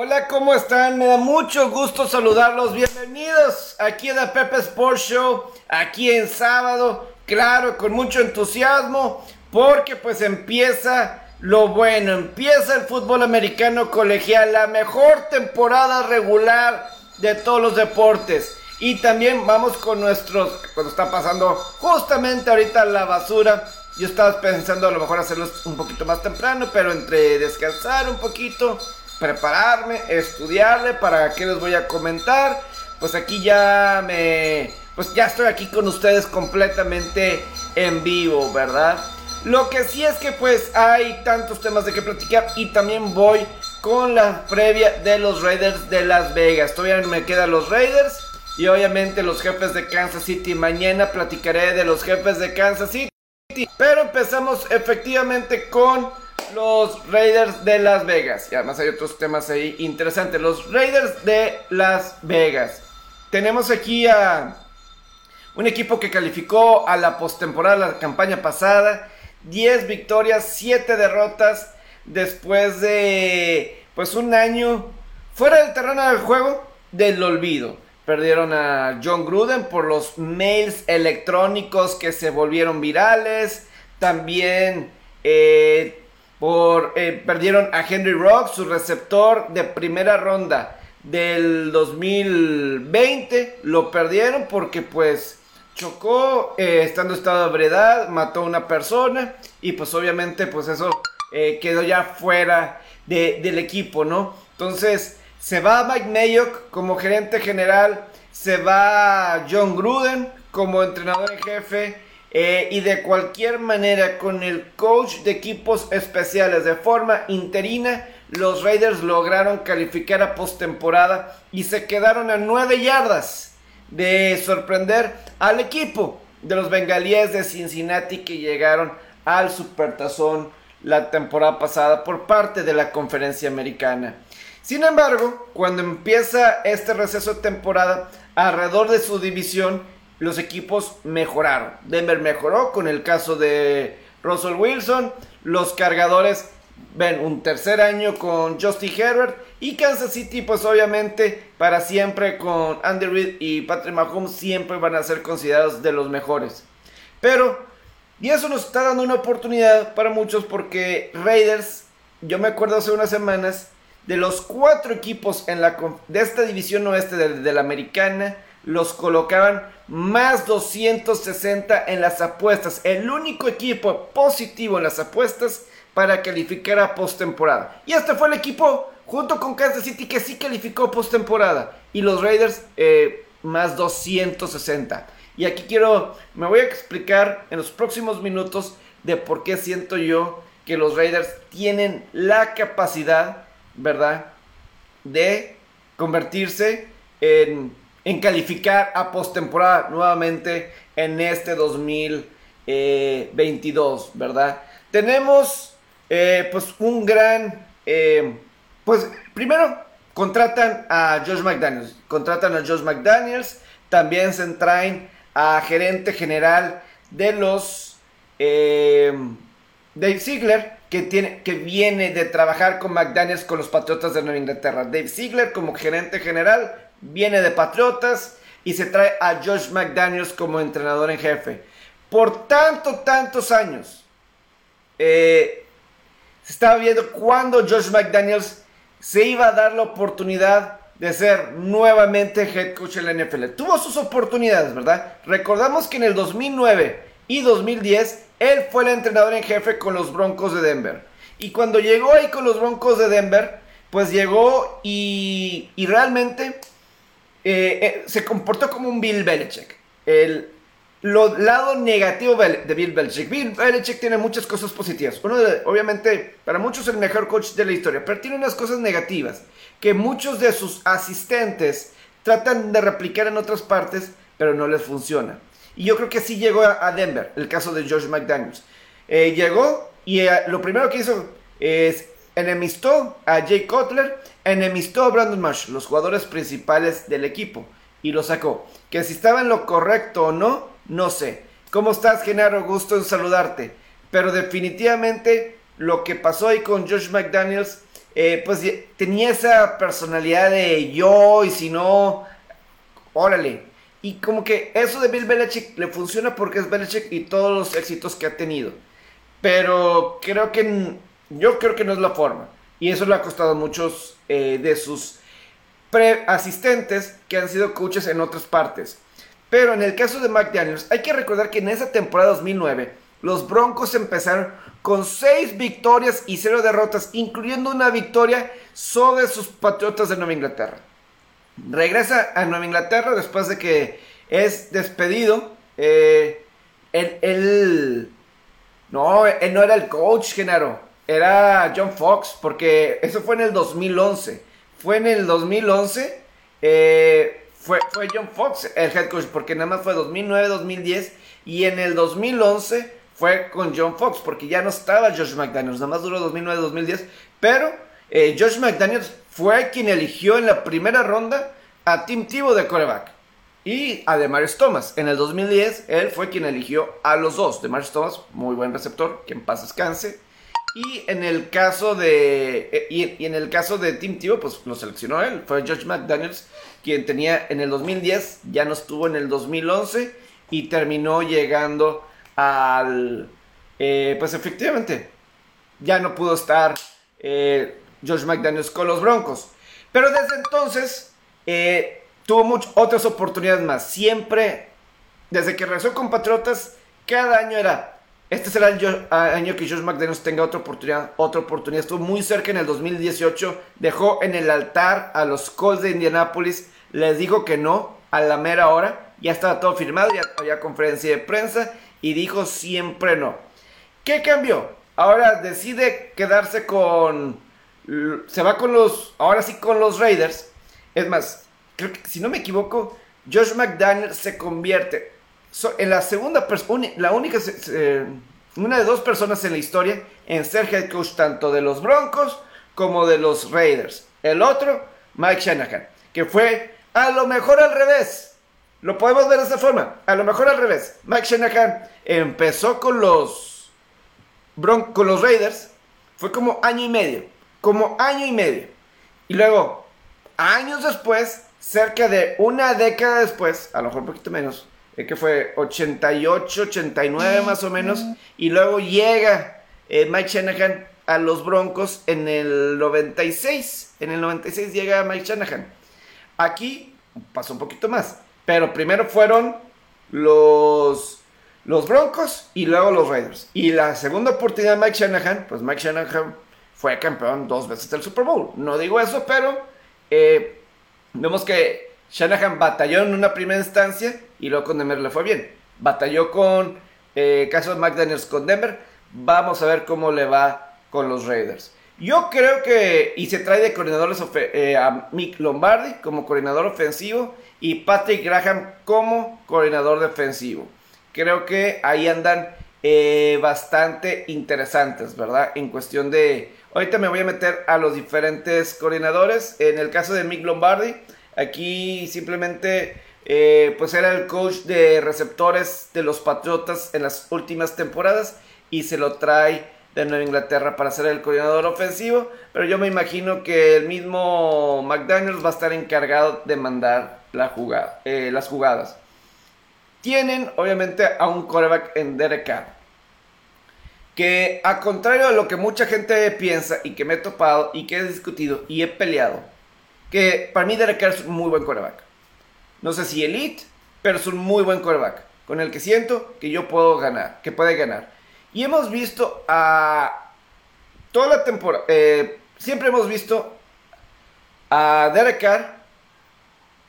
Hola, ¿cómo están? Me da mucho gusto saludarlos. Bienvenidos aquí a The Pepe Sports Show, aquí en sábado, claro, con mucho entusiasmo, porque pues empieza lo bueno, empieza el fútbol americano colegial, la mejor temporada regular de todos los deportes. Y también vamos con nuestros, cuando está pasando justamente ahorita la basura. Yo estaba pensando a lo mejor hacerlo un poquito más temprano, pero entre descansar un poquito prepararme, estudiarle para qué les voy a comentar. Pues aquí ya me... Pues ya estoy aquí con ustedes completamente en vivo, ¿verdad? Lo que sí es que pues hay tantos temas de que platicar y también voy con la previa de los Raiders de Las Vegas. Todavía me quedan los Raiders y obviamente los jefes de Kansas City. Mañana platicaré de los jefes de Kansas City. Pero empezamos efectivamente con los Raiders de Las Vegas. Y además hay otros temas ahí interesantes. Los Raiders de Las Vegas. Tenemos aquí a un equipo que calificó a la postemporada la campaña pasada. 10 victorias, 7 derrotas después de pues un año fuera del terreno del juego del olvido. Perdieron a John Gruden por los mails electrónicos que se volvieron virales. También eh, por, eh, perdieron a Henry Rock, su receptor de primera ronda del 2020. Lo perdieron porque pues chocó eh, estando en estado de ebriedad, mató a una persona y pues obviamente pues eso eh, quedó ya fuera del equipo, ¿no? Entonces se va Mike Mayock como gerente general, se va John Gruden como entrenador en jefe eh, y de cualquier manera, con el coach de equipos especiales de forma interina, los Raiders lograron calificar a postemporada y se quedaron a 9 yardas de sorprender al equipo de los bengalíes de Cincinnati que llegaron al Supertazón la temporada pasada por parte de la conferencia americana. Sin embargo, cuando empieza este receso de temporada, alrededor de su división, los equipos mejoraron. Denver mejoró con el caso de Russell Wilson. Los cargadores ven un tercer año con Justin Herbert. Y Kansas City, pues obviamente, para siempre con Andy Reid y Patrick Mahomes, siempre van a ser considerados de los mejores. Pero, y eso nos está dando una oportunidad para muchos porque Raiders, yo me acuerdo hace unas semanas, de los cuatro equipos en la, de esta división oeste de la americana, los colocaban más 260 en las apuestas. El único equipo positivo en las apuestas para calificar a postemporada. Y este fue el equipo junto con Kansas City que sí calificó postemporada. Y los Raiders eh, más 260. Y aquí quiero, me voy a explicar en los próximos minutos de por qué siento yo que los Raiders tienen la capacidad, ¿verdad? De convertirse en en calificar a postemporada nuevamente en este 2022, ¿verdad? Tenemos eh, pues un gran, eh, pues primero contratan a Josh McDaniels, contratan a Josh McDaniels, también se traen a gerente general de los eh, Dave Ziegler, que, tiene, que viene de trabajar con McDaniels con los Patriotas de Nueva Inglaterra. Dave Ziegler como gerente general, viene de Patriotas y se trae a Josh McDaniels como entrenador en jefe. Por tanto, tantos años, eh, se estaba viendo cuando Josh McDaniels se iba a dar la oportunidad de ser nuevamente head coach en la NFL. Tuvo sus oportunidades, ¿verdad? Recordamos que en el 2009 y 2010 él fue el entrenador en jefe con los Broncos de Denver. Y cuando llegó ahí con los Broncos de Denver, pues llegó y, y realmente eh, eh, se comportó como un Bill Belichick. El lado negativo de Bill Belichick. Bill Belichick tiene muchas cosas positivas. Uno obviamente, para muchos el mejor coach de la historia, pero tiene unas cosas negativas que muchos de sus asistentes tratan de replicar en otras partes, pero no les funciona. Y yo creo que sí llegó a Denver, el caso de George McDaniels. Eh, llegó y lo primero que hizo es enemistó a Jay Cutler, enemistó a Brandon Marsh, los jugadores principales del equipo, y lo sacó. Que si estaba en lo correcto o no, no sé. ¿Cómo estás, Genaro? Gusto en saludarte. Pero definitivamente lo que pasó ahí con Josh McDaniels, eh, pues tenía esa personalidad de yo y si no, órale. Y como que eso de Bill Belichick le funciona porque es Belichick y todos los éxitos que ha tenido. Pero creo que yo creo que no es la forma. Y eso le ha costado a muchos eh, de sus asistentes que han sido coaches en otras partes. Pero en el caso de McDaniels, hay que recordar que en esa temporada 2009, los Broncos empezaron con 6 victorias y 0 derrotas, incluyendo una victoria sobre sus Patriotas de Nueva Inglaterra. Regresa a Nueva Inglaterra después de que es despedido. Eh, no, él no era el coach, Genaro. Era John Fox, porque eso fue en el 2011. Fue en el 2011. Eh, fue, fue John Fox el head coach, porque nada más fue 2009-2010. Y en el 2011 fue con John Fox, porque ya no estaba Josh McDaniels. Nada más duró 2009-2010. Pero eh, Josh McDaniels fue quien eligió en la primera ronda a Tim Tebow de coreback. Y a Demarius Thomas. En el 2010, él fue quien eligió a los dos. Demarius Thomas, muy buen receptor, que en paz descanse. Y en el caso de. Eh, y, en el caso de Tim Tebow, pues lo seleccionó él. Fue George McDaniels, quien tenía en el 2010, ya no estuvo en el 2011 y terminó llegando al. Eh, pues efectivamente, ya no pudo estar eh, George McDaniels con los Broncos. Pero desde entonces tuvo muchas otras oportunidades más. Siempre, desde que regresó con Patriotas, cada año era este será el año que Josh McDaniels tenga otra oportunidad, otra oportunidad. Estuvo muy cerca en el 2018. Dejó en el altar a los Colts de Indianapolis. Les dijo que no a la mera hora. Ya estaba todo firmado, ya había conferencia de prensa. Y dijo siempre no. ¿Qué cambió? Ahora decide quedarse con... Se va con los... Ahora sí con los Raiders. Es más, creo que si no me equivoco, Josh McDaniels se convierte en la segunda persona, la única, una de dos personas en la historia en ser head coach tanto de los Broncos como de los Raiders. El otro, Mike Shanahan, que fue a lo mejor al revés. Lo podemos ver de esta forma, a lo mejor al revés. Mike Shanahan empezó con los, Bron con los Raiders, fue como año y medio, como año y medio. Y luego, años después, cerca de una década después, a lo mejor un poquito menos, eh, que fue 88, 89 más o menos, y luego llega eh, Mike Shanahan a los Broncos en el 96, en el 96 llega Mike Shanahan. Aquí pasó un poquito más, pero primero fueron los, los Broncos y luego los Raiders. Y la segunda oportunidad de Mike Shanahan, pues Mike Shanahan fue campeón dos veces del Super Bowl. No digo eso, pero eh, vemos que Shanahan batalló en una primera instancia y luego con Denver le fue bien. Batalló con eh, caso de McDaniels con Denver. Vamos a ver cómo le va con los Raiders. Yo creo que, y se trae de coordinadores eh, a Mick Lombardi como coordinador ofensivo y Patrick Graham como coordinador defensivo. Creo que ahí andan eh, bastante interesantes, ¿verdad? En cuestión de... Ahorita me voy a meter a los diferentes coordinadores. En el caso de Mick Lombardi, Aquí simplemente eh, pues era el coach de receptores de los Patriotas en las últimas temporadas y se lo trae de Nueva Inglaterra para ser el coordinador ofensivo. Pero yo me imagino que el mismo McDaniels va a estar encargado de mandar eh, las jugadas. Tienen obviamente a un quarterback en Derek. Que a contrario de lo que mucha gente piensa y que me he topado y que he discutido y he peleado que para mí Derek Carr es un muy buen coreback. No sé si elite, pero es un muy buen coreback. Con el que siento que yo puedo ganar, que puede ganar. Y hemos visto a toda la temporada, eh, siempre hemos visto a Derek Carr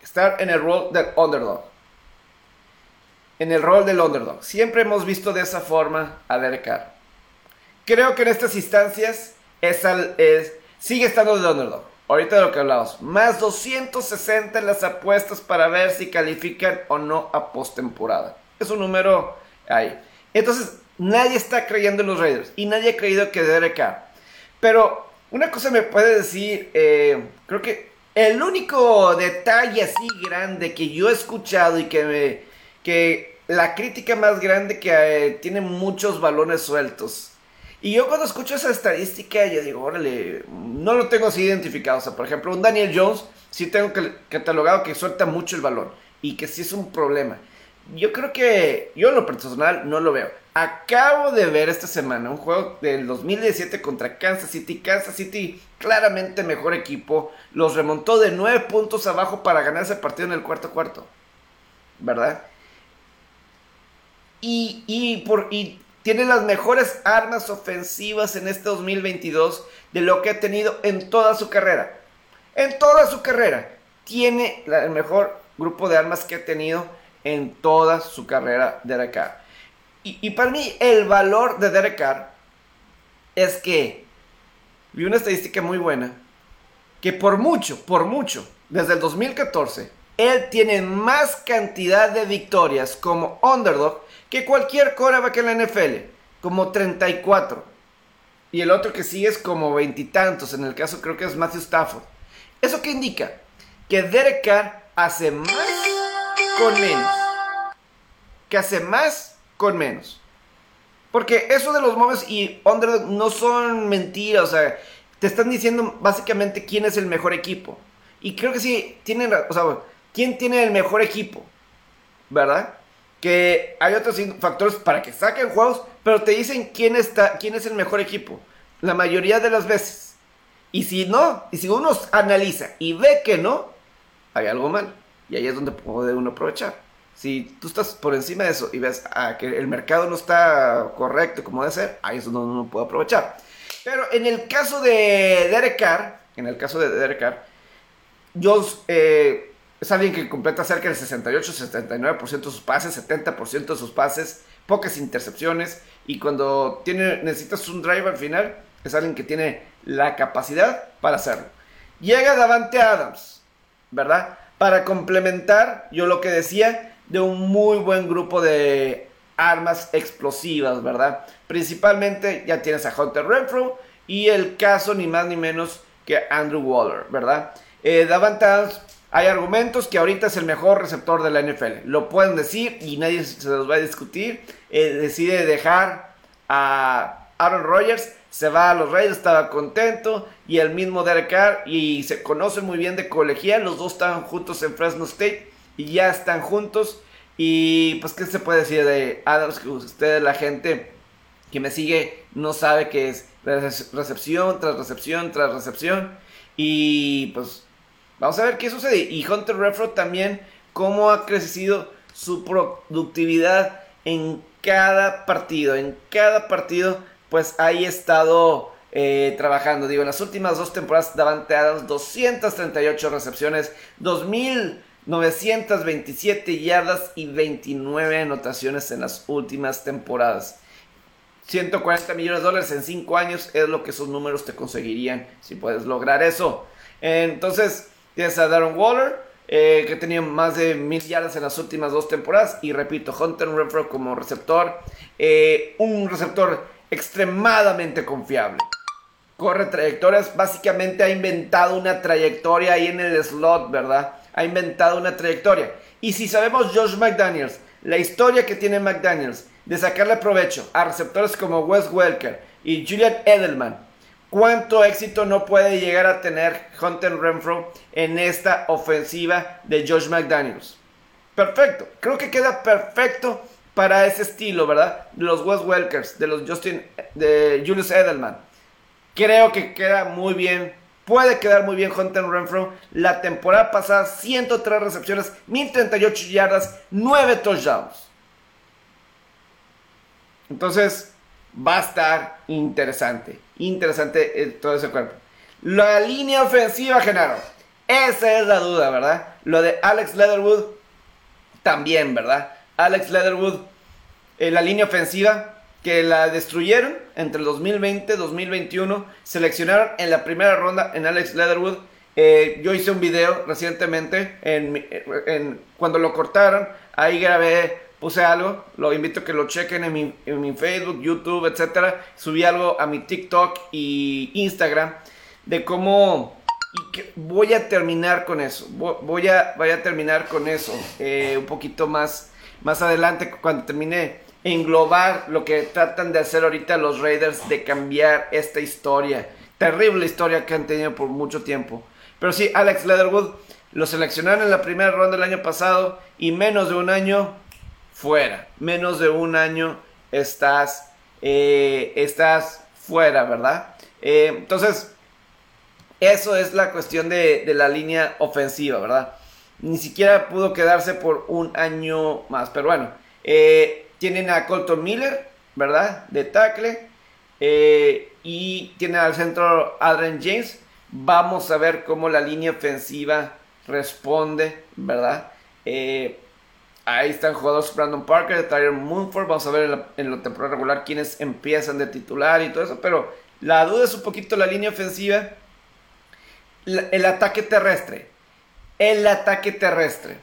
estar en el rol del underdog. En el rol del underdog. Siempre hemos visto de esa forma a Derek Carr. Creo que en estas instancias es, es sigue estando de underdog. Ahorita de lo que hablamos, más 260 en las apuestas para ver si califican o no a postemporada. Es un número ahí. Entonces, nadie está creyendo en los Raiders y nadie ha creído que Derek Carr. Pero una cosa me puede decir, eh, creo que el único detalle así grande que yo he escuchado y que me, que la crítica más grande que eh, tiene muchos balones sueltos Y yo cuando escucho esa estadística, yo digo, órale, no lo tengo así identificado. O sea, por ejemplo, un Daniel Jones, sí tengo catalogado que suelta mucho el balón y que sí es un problema. Yo creo que yo en lo personal no lo veo. Acabo de ver esta semana un juego del 2017 contra Kansas City. Kansas City, claramente mejor equipo, los remontó de 9 puntos abajo para ganar ese partido en el cuarto cuarto. ¿Verdad? Y, y, por, y tiene las mejores armas ofensivas en este 2022 de lo que ha tenido en toda su carrera. En toda su carrera. Tiene el mejor grupo de armas que ha tenido en toda su carrera Derek Carr. Y, y para mí el valor de Derek Carr es que vi una estadística muy buena. Que por mucho, por mucho, desde el 2014, él tiene más cantidad de victorias como underdog que cualquier coreback en la NFL, como 34. Y el otro que sigue es como veintitantos, en el caso creo que es Matthew Stafford. ¿Eso qué indica? Que Derek hace más con menos. Que hace más con menos. Porque eso de los moves y underdog no son mentiras, o sea, te están diciendo básicamente quién es el mejor equipo. Y creo que sí, tienen, o sea, quién tiene el mejor equipo, ¿verdad? Que hay otros factores para que saquen juegos, pero te dicen quién, está, quién es el mejor equipo. La mayoría de las veces. Y si no, y si uno analiza y ve que no, hay algo mal. Y ahí es donde puede uno aprovechar. Si tú estás por encima de eso y ves ah, que el mercado no está correcto como debe ser, ahí es donde uno puede aprovechar. Pero en el caso de Derek Carr, en el caso de Derek Carr, yo eh, es alguien que completa cerca del 68-79% de sus pases, 70% de sus pases, pocas intercepciones. Y cuando tiene, necesitas un drive al final, es alguien que tiene la capacidad para hacerlo. Llega Davante Adams, ¿verdad? Para complementar, yo lo que decía, de un muy buen grupo de armas explosivas, ¿verdad? Principalmente ya tienes a Hunter Renfro y el caso ni más ni menos que Andrew Waller, ¿verdad? Eh, Davante Adams hay argumentos que ahorita es el mejor receptor de la NFL. Lo pueden decir y nadie se los va a discutir. Eh, decide dejar a Aaron Rodgers, se va a los Reyes, estaba contento. Y el mismo Derek Carr, y se conocen muy bien de colegial. Los dos estaban juntos en Fresno State y ya están juntos. Y pues, ¿qué se puede decir de Adams? Que usted, la gente que me sigue, no sabe que es recepción tras recepción tras recepción. Y pues Vamos a ver qué sucede. Y Hunter Refro también, cómo ha crecido su productividad en cada partido. En cada partido, pues ahí estado eh, trabajando. Digo, en las últimas dos temporadas Davante Adams, 238 recepciones, 2.927 yardas y 29 anotaciones en las últimas temporadas. 140 millones de dólares en 5 años es lo que esos números te conseguirían si puedes lograr eso. Entonces, Tienes a Darren Waller, eh, que tenía más de mil yardas en las últimas dos temporadas. Y repito, Hunter Renfro como receptor. Eh, un receptor extremadamente confiable. Corre trayectorias. Básicamente ha inventado una trayectoria ahí en el slot, ¿verdad? Ha inventado una trayectoria. Y si sabemos Josh McDaniels, la historia que tiene McDaniels de sacarle provecho a receptores como Wes Welker y Julian Edelman cuánto éxito no puede llegar a tener Hunter Renfro en esta ofensiva de Josh McDaniels. Perfecto, creo que queda perfecto para ese estilo, ¿verdad? De los Wes Welkers, de los Justin, de Julius Edelman. Creo que queda muy bien, puede quedar muy bien Hunter Renfro. La temporada pasada, 103 recepciones, 1038 yardas, 9 touchdowns. Entonces, va a estar interesante. Interesante eh, todo ese cuerpo. La línea ofensiva, Genaro. Esa es la duda, ¿verdad? Lo de Alex Leatherwood también, ¿verdad? Alex Leatherwood, eh, la línea ofensiva que la destruyeron entre el 2020 y 2021. Seleccionaron en la primera ronda en Alex Leatherwood. Eh, yo hice un video recientemente en, cuando lo cortaron. Ahí grabé puse algo, lo invito a que lo chequen en mi, Facebook, YouTube, etcétera. Subí algo a mi TikTok y Instagram de cómo voy a terminar con eso. Voy a, voy a terminar con eso eh, un poquito más, más adelante cuando termine englobar lo que tratan de hacer ahorita los Raiders de cambiar esta historia. Terrible historia que han tenido por mucho tiempo. Pero sí, Alex Leatherwood lo seleccionaron en la primera ronda del año pasado y menos de un año fuera. Menos de un año estás, eh, estás fuera, ¿verdad? Eh, entonces, eso es la cuestión de, la línea ofensiva, ¿verdad? Ni siquiera pudo quedarse por un año más. Pero bueno, eh, tienen a Colton Miller, ¿verdad? De tackle. Y tienen al centro Adrian James. Vamos a ver cómo la línea ofensiva responde, ¿verdad? Ahí están jugadores Brandon Parker, Tyler Moonford. Vamos a ver en la, en temporada regular quiénes empiezan de titular y todo eso. Pero la duda es un poquito la línea ofensiva el ataque terrestre. El ataque terrestre.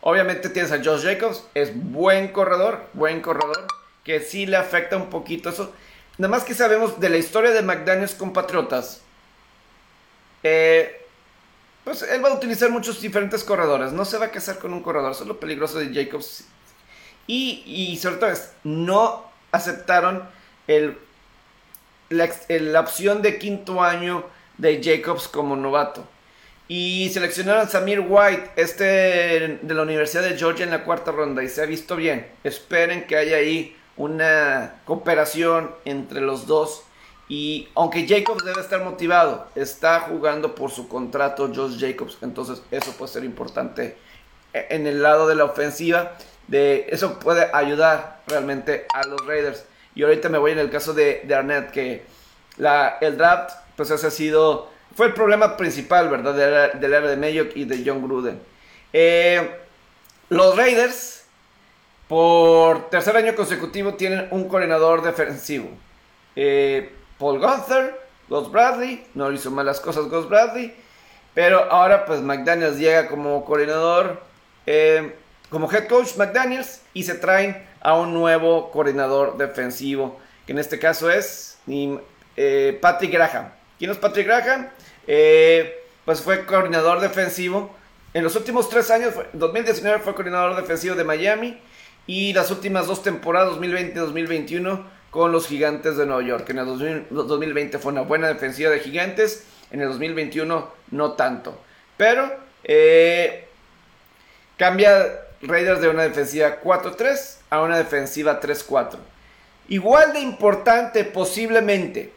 Obviamente tienes a Josh Jacobs, es buen corredor, buen corredor, que sí le afecta un poquito eso. Nada más que sabemos de la historia de McDaniels con Patriotas. Eh, pues él va a utilizar muchos diferentes corredores. No se va a casar con un corredor. Eso es lo peligroso de Jacobs. Y, y sobre todo es, no aceptaron el, la opción de quinto año de Jacobs como novato. Y seleccionaron a Samir White, este de la Universidad de Georgia en la cuarta ronda y se ha visto bien. Esperen que haya ahí una cooperación entre los dos. Y aunque Jacobs debe estar motivado, está jugando por su contrato Josh Jacobs. Entonces eso puede ser importante en el lado de la ofensiva. De, eso puede ayudar realmente a los Raiders. Y ahorita me voy en el caso de, Arnett, que el draft pues ha sido, fue el problema principal, ¿verdad? Del, era de Mayock y de John Gruden. Eh, los Raiders, por tercer año consecutivo, tienen un coordinador defensivo. Eh, Paul Gunther, Gus Bradley, no hizo malas cosas Gus Bradley, pero ahora pues McDaniels llega como coordinador, eh, como head coach McDaniels, y se traen a un nuevo coordinador defensivo, que en este caso es Patrick Graham. ¿Quién es Patrick Graham? Eh, pues fue coordinador defensivo. En los últimos tres años, 2019 fue coordinador defensivo de Miami y las últimas dos temporadas, 2020 y 2021, con los Gigantes de Nueva York. En el 2020 fue una buena defensiva de Gigantes, en el 2021 no tanto. Pero eh, cambia Raiders de una defensiva 4-3 a una defensiva 3-4. Igual de importante posiblemente,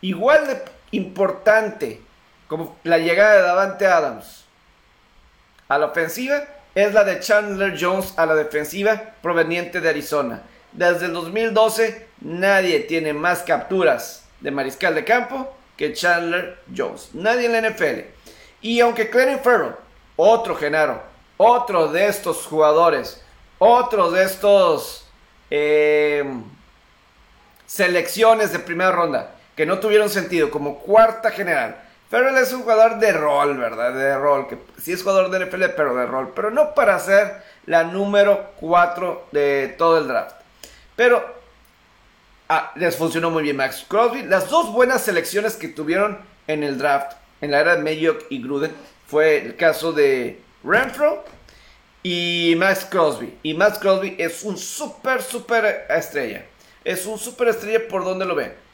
igual de importante como la llegada de Davante Adams a la ofensiva es la de Chandler Jones a la defensiva proveniente de Arizona. Desde el 2012 nadie tiene más capturas de mariscal de campo que Chandler Jones. Nadie en la NFL. Y aunque Clarence Farrell, otro Genaro, otro de estos jugadores, otro de estos eh, selecciones de primera ronda, que no tuvieron sentido como cuarta general. Farrell es un jugador de rol, ¿verdad? De rol, que sí es jugador de NFL, pero de rol. Pero no para ser la número 4 de todo el draft. Pero ah, les funcionó muy bien Max Crosby. Las dos buenas selecciones que tuvieron en el draft, en la era de Mayock y Gruden, fue el caso de Renfro y Max Crosby. Y Max Crosby es un súper, súper estrella. Es un súper estrella por donde lo ven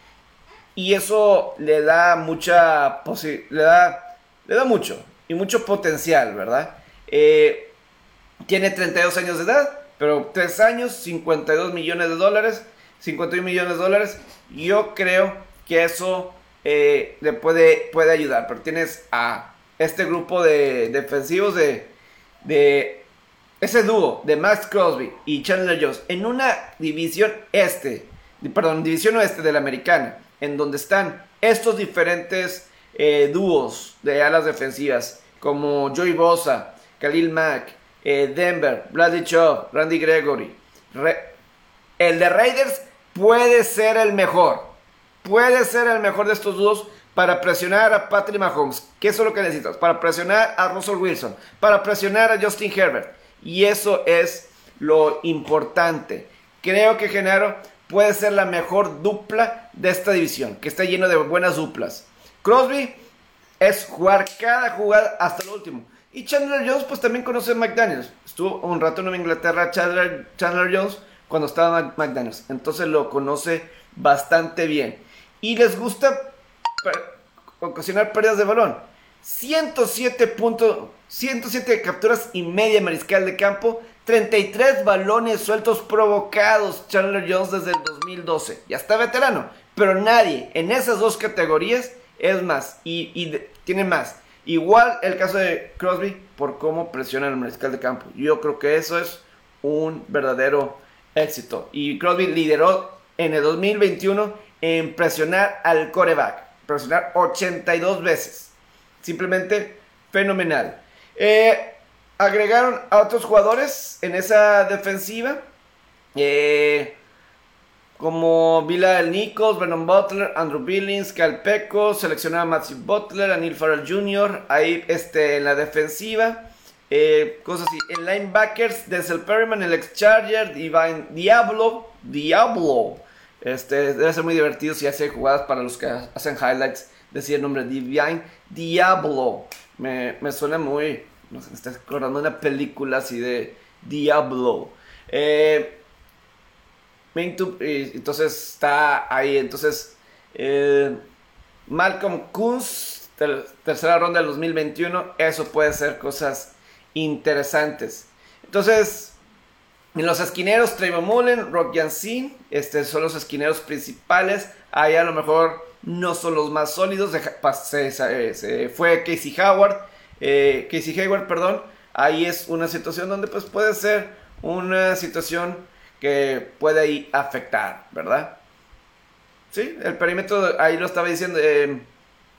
y eso le da mucha le da, le da mucho y mucho potencial, ¿verdad? Eh, tiene 32 años de edad, pero 3 años, 52 millones de dólares, 51 millones de dólares. Yo creo que eso eh, le puede, puede ayudar, pero tienes a este grupo de defensivos de, de ese dúo de Max Crosby y Chandler Jones en una división este, perdón, división oeste de la americana en donde están estos diferentes eh, dúos de alas defensivas, como Joey Bosa, Khalil Mack, eh, Denver, Chubb, Randy Gregory. el de Raiders puede ser el mejor. Puede ser el mejor de estos dúos para presionar a Patrick Mahomes. ¿Qué es lo que necesitas? Para presionar a Russell Wilson. Para presionar a Justin Herbert. Y eso es lo importante. Creo que Genaro puede ser la mejor dupla de esta división, que está lleno de buenas duplas. Crosby es jugar cada jugada hasta el último. Y Chandler Jones, pues también conoce a McDaniels. Estuvo un rato en Inglaterra, Chandler, Chandler Jones, cuando estaba McDaniels. Entonces lo conoce bastante bien. Y les gusta ocasionar pérdidas de balón. 107 puntos, 107 capturas y media mariscal de campo, 33 balones sueltos provocados Chandler Jones desde el 2012. Ya está veterano, pero nadie en esas dos categorías es más y, tiene más. Igual el caso de Crosby por cómo presiona el mariscal de campo. Yo creo que eso es un verdadero éxito. Y Crosby lideró en el 2021 en presionar al coreback. Presionar 82 veces. Simplemente fenomenal. Eh, agregaron a otros jugadores en esa defensiva. Eh, como Vila Nichols, Vernon Butler, Andrew Billings, Cal Peco, seleccionaba a Matthew Butler, a Neil Farrell Jr., ahí este, en la defensiva. Eh, cosas así. En linebackers, Denzel Perryman, el ex Charger, Divine Diablo, Diablo. Este, debe ser muy divertido si hace jugadas para los que hacen highlights. Decir el nombre Divine Diablo. Me, me suena muy. No sé, me está acordando una película así de Diablo. Eh, entonces está ahí. Entonces, eh, Malcolm Kunz, tercera ronda del 2021. Eso puede ser cosas interesantes. Entonces, en los esquineros, Trayvon Mullen, Rock Yancin, este, son los esquineros principales. Ahí a lo mejor no son los más sólidos. Se, fue Casey Howard. Eh, Casey Hayward, perdón. Ahí es una situación donde pues puede ser una situación que puede afectar, ¿verdad? Sí, el perímetro ahí lo estaba diciendo. Eh,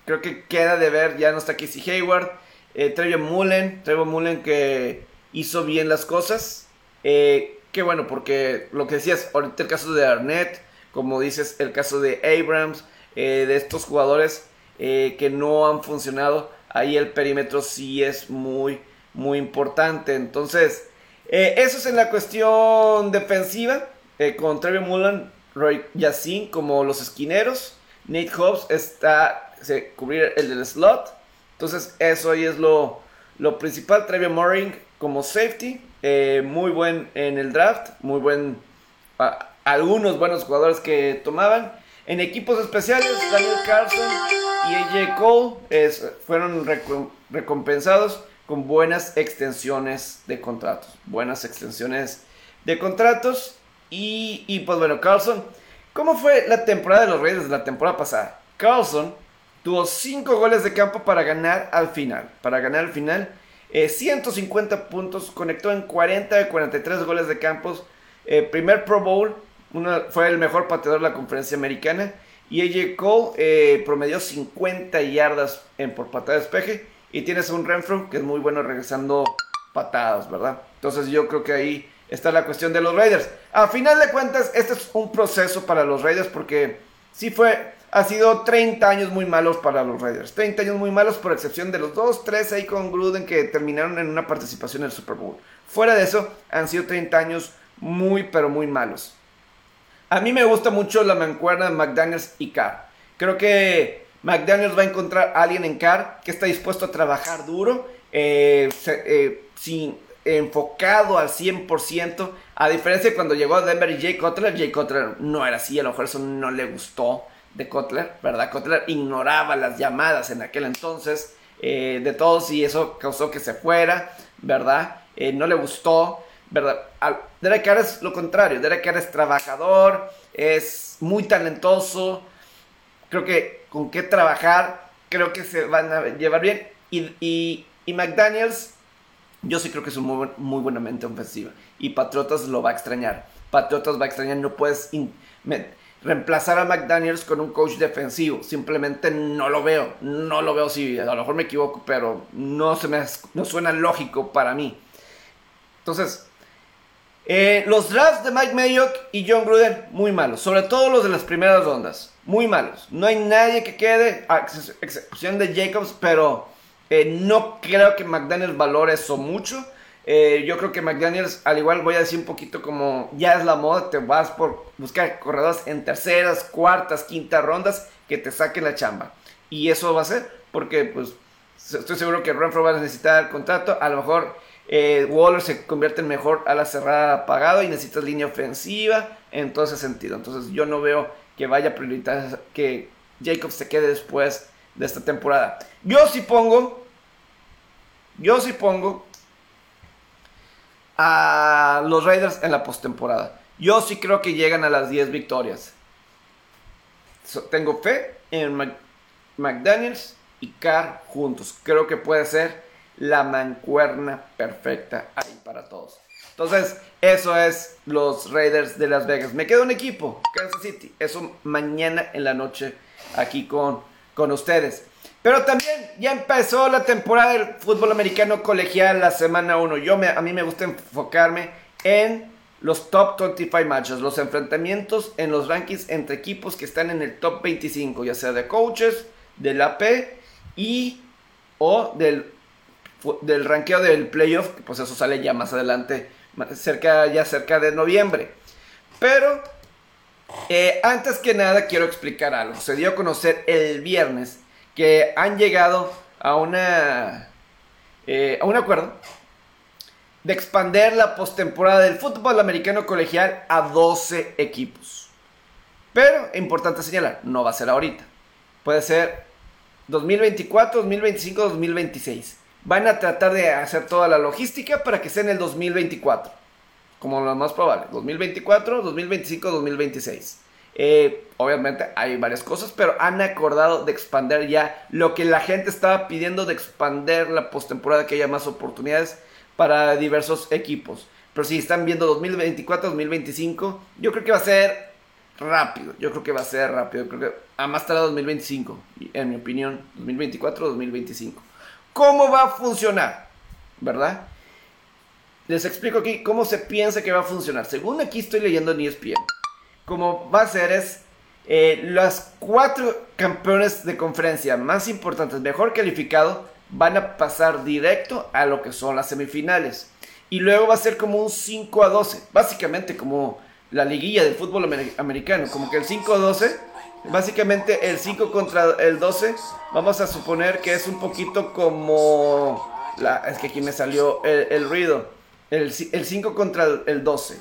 creo que queda de ver, ya no está Casey Hayward. Eh, Trevor Mullen, Trevor Mullen que hizo bien las cosas. Eh, qué bueno, porque lo que decías, ahorita el caso de Arnett, como dices, el caso de Abrams, eh, de estos jugadores que no han funcionado, ahí el perímetro sí es muy, muy importante. Entonces, eso es en la cuestión defensiva, con Trevor Mullen, Roy Yacine como los esquineros. Nate Hobbs está se, cubrir el del slot. Entonces, eso ahí es lo, principal. Trevor Moring como safety, eh, muy buen en el draft, muy buen. algunos buenos jugadores que tomaban. En equipos especiales, Daniel Carlson y AJ Cole fueron recompensados con buenas extensiones de contratos. Buenas extensiones de contratos. Y, y pues bueno, Carlson, ¿cómo fue la temporada de los de la temporada pasada? Carlson Tuvo 5 goles de campo para ganar al final. Para ganar al final. 150 eh, puntos. Conectó en 40 de 43 goles de campos. Eh, primer Pro Bowl. fue el mejor pateador de la conferencia americana. Y AJ Cole eh, promedió 50 yardas en, por patada de despeje. Y tienes un Renfro que es muy bueno regresando patadas, ¿verdad? Entonces yo creo que ahí está la cuestión de los Raiders. A final de cuentas, este es un proceso para los Raiders porque sí fue ha sido 30 años muy malos para los Raiders. 30 años muy malos por excepción de los 2, 3 ahí con Gruden que terminaron en una participación en el Super Bowl. Fuera de eso, han sido 30 años muy, pero muy malos. A mí me gusta mucho la mancuerna de McDaniels y Carr. Creo que McDaniels va a encontrar a alguien en Carr que está dispuesto a trabajar duro, eh, eh, sin, enfocado al 100%. A diferencia de cuando llegó a Denver y Jay Cutler, Jay Cutler no era así, a lo mejor eso no le gustó de Kotler, ¿verdad? Kotler ignoraba las llamadas en aquel entonces eh, de todos y eso causó que se fuera, ¿verdad? No le gustó, ¿verdad? Derek Carr es lo contrario, Derek Carr es trabajador, es muy talentoso, creo que con qué trabajar, creo que se van a llevar bien y, y, McDaniels, yo sí creo que es un muy, muy buena mente ofensiva y Patriotas lo va a extrañar. Patriotas va a extrañar, no puedes reemplazar a McDaniels con un coach defensivo. Simplemente no lo veo. No lo veo si a lo mejor me equivoco, pero no, se me, no suena lógico para mí. Entonces, eh, los drafts de Mike Mayock y John Gruden, muy malos. Sobre todo los de las primeras rondas. Muy malos. No hay nadie que quede, a excepción de Jacobs, pero eh, no creo que McDaniels valore eso mucho. Eh, yo creo que McDaniels, al igual voy a decir un poquito como ya es la moda, te vas por buscar corredores en terceras, cuartas, quintas rondas que te saquen la chamba. Y eso va a ser porque pues estoy seguro que Renfro va a necesitar contrato. A lo mejor eh, Waller se convierte en mejor a la cerrada apagado y necesitas línea ofensiva en todo ese sentido. Entonces yo no veo que vaya a priorizar que Jacobs se quede después de esta temporada. Yo sí pongo, yo sí pongo a los Raiders en la postemporada. Yo sí creo que llegan a las 10 victorias. tengo fe en McDaniels y Carr juntos. Creo que puede ser la mancuerna perfecta ahí para todos. Entonces, eso es los Raiders de Las Vegas. Me queda un equipo, Kansas City. Eso mañana en la noche aquí con, con ustedes. Pero también ya empezó la temporada del fútbol americano colegial la semana 1. Yo a mí me gusta enfocarme en los top 25 matches, los enfrentamientos en los rankings entre equipos que están en el top 25, ya sea de coaches, del AP y o del, del ranqueo del playoff, pues eso sale ya más adelante, cerca, ya cerca de noviembre. Pero eh, antes que nada quiero explicar algo. Se dio a conocer el viernes que han llegado a una eh, a un acuerdo de expander la postemporada del fútbol americano colegial a 12 equipos. Pero, importante señalar, no va a ser ahorita. Puede ser 2024, 2025, 2026. Van a tratar de hacer toda la logística para que sea en el 2024. Como lo más probable. 2024, 2025, 2026. obviamente hay varias cosas, pero han acordado de expander ya lo que la gente estaba pidiendo de expander la postemporada, que haya más oportunidades para diversos equipos. Pero si están viendo 2024, 2025, yo creo que va a ser rápido. Yo creo que va a ser rápido. Creo que a más tarde 2025. En mi opinión, 2024 2025. ¿Cómo va a funcionar? ¿Verdad? Les explico aquí cómo se piensa que va a funcionar. Según aquí estoy leyendo en ESPN. Como va a ser es eh, los cuatro campeones de conferencia más importantes, mejor calificado, van a pasar directo a lo que son las semifinales. Y luego va a ser como un 5 a 12. Básicamente como la liguilla del fútbol americano, como que el 5-12, básicamente el 5 contra el 12, vamos a suponer que es un poquito como, es que aquí me salió el, ruido, el, 5 contra el, 12.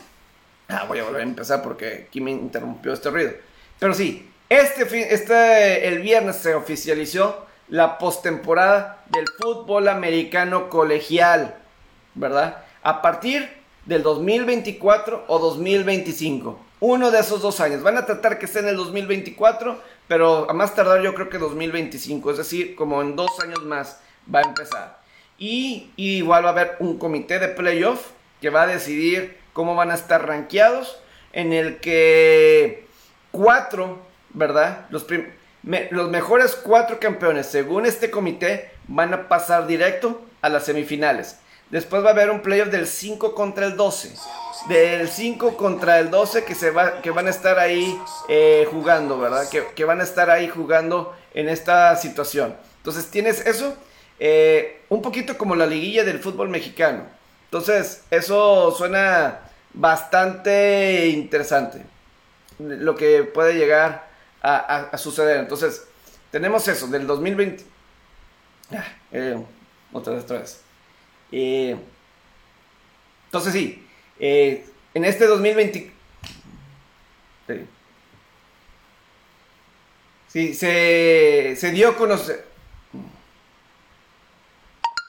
Ah, voy a volver a empezar porque aquí me interrumpió este ruido. Pero sí, este, fin, este el viernes se oficializó la postemporada del fútbol americano colegial, ¿verdad? A partir del 2024 o 2025. Uno de esos dos años. Van a tratar que esté en el 2024, pero a más tardar yo creo que 2025. Es decir, como en dos años más va a empezar. Y, igual va a haber un comité de playoff que va a decidir cómo van a estar rankeados. En el que cuatro, ¿verdad? Los, los mejores cuatro campeones, según este comité, van a pasar directo a las semifinales. Después va a haber un playoff del 5 contra el 12. Del 5 contra el 12 que, se va, que van a estar ahí eh, jugando, ¿verdad? Que, van a estar ahí jugando en esta situación. Entonces tienes eso, eh, un poquito como la liguilla del fútbol mexicano. Entonces eso suena bastante interesante. Lo que puede llegar a, suceder. Entonces tenemos eso del 2020. Ah, eh, otra vez, otra vez. Eh, entonces sí, eh, en este 2020... Sí, se, se dio a conocer...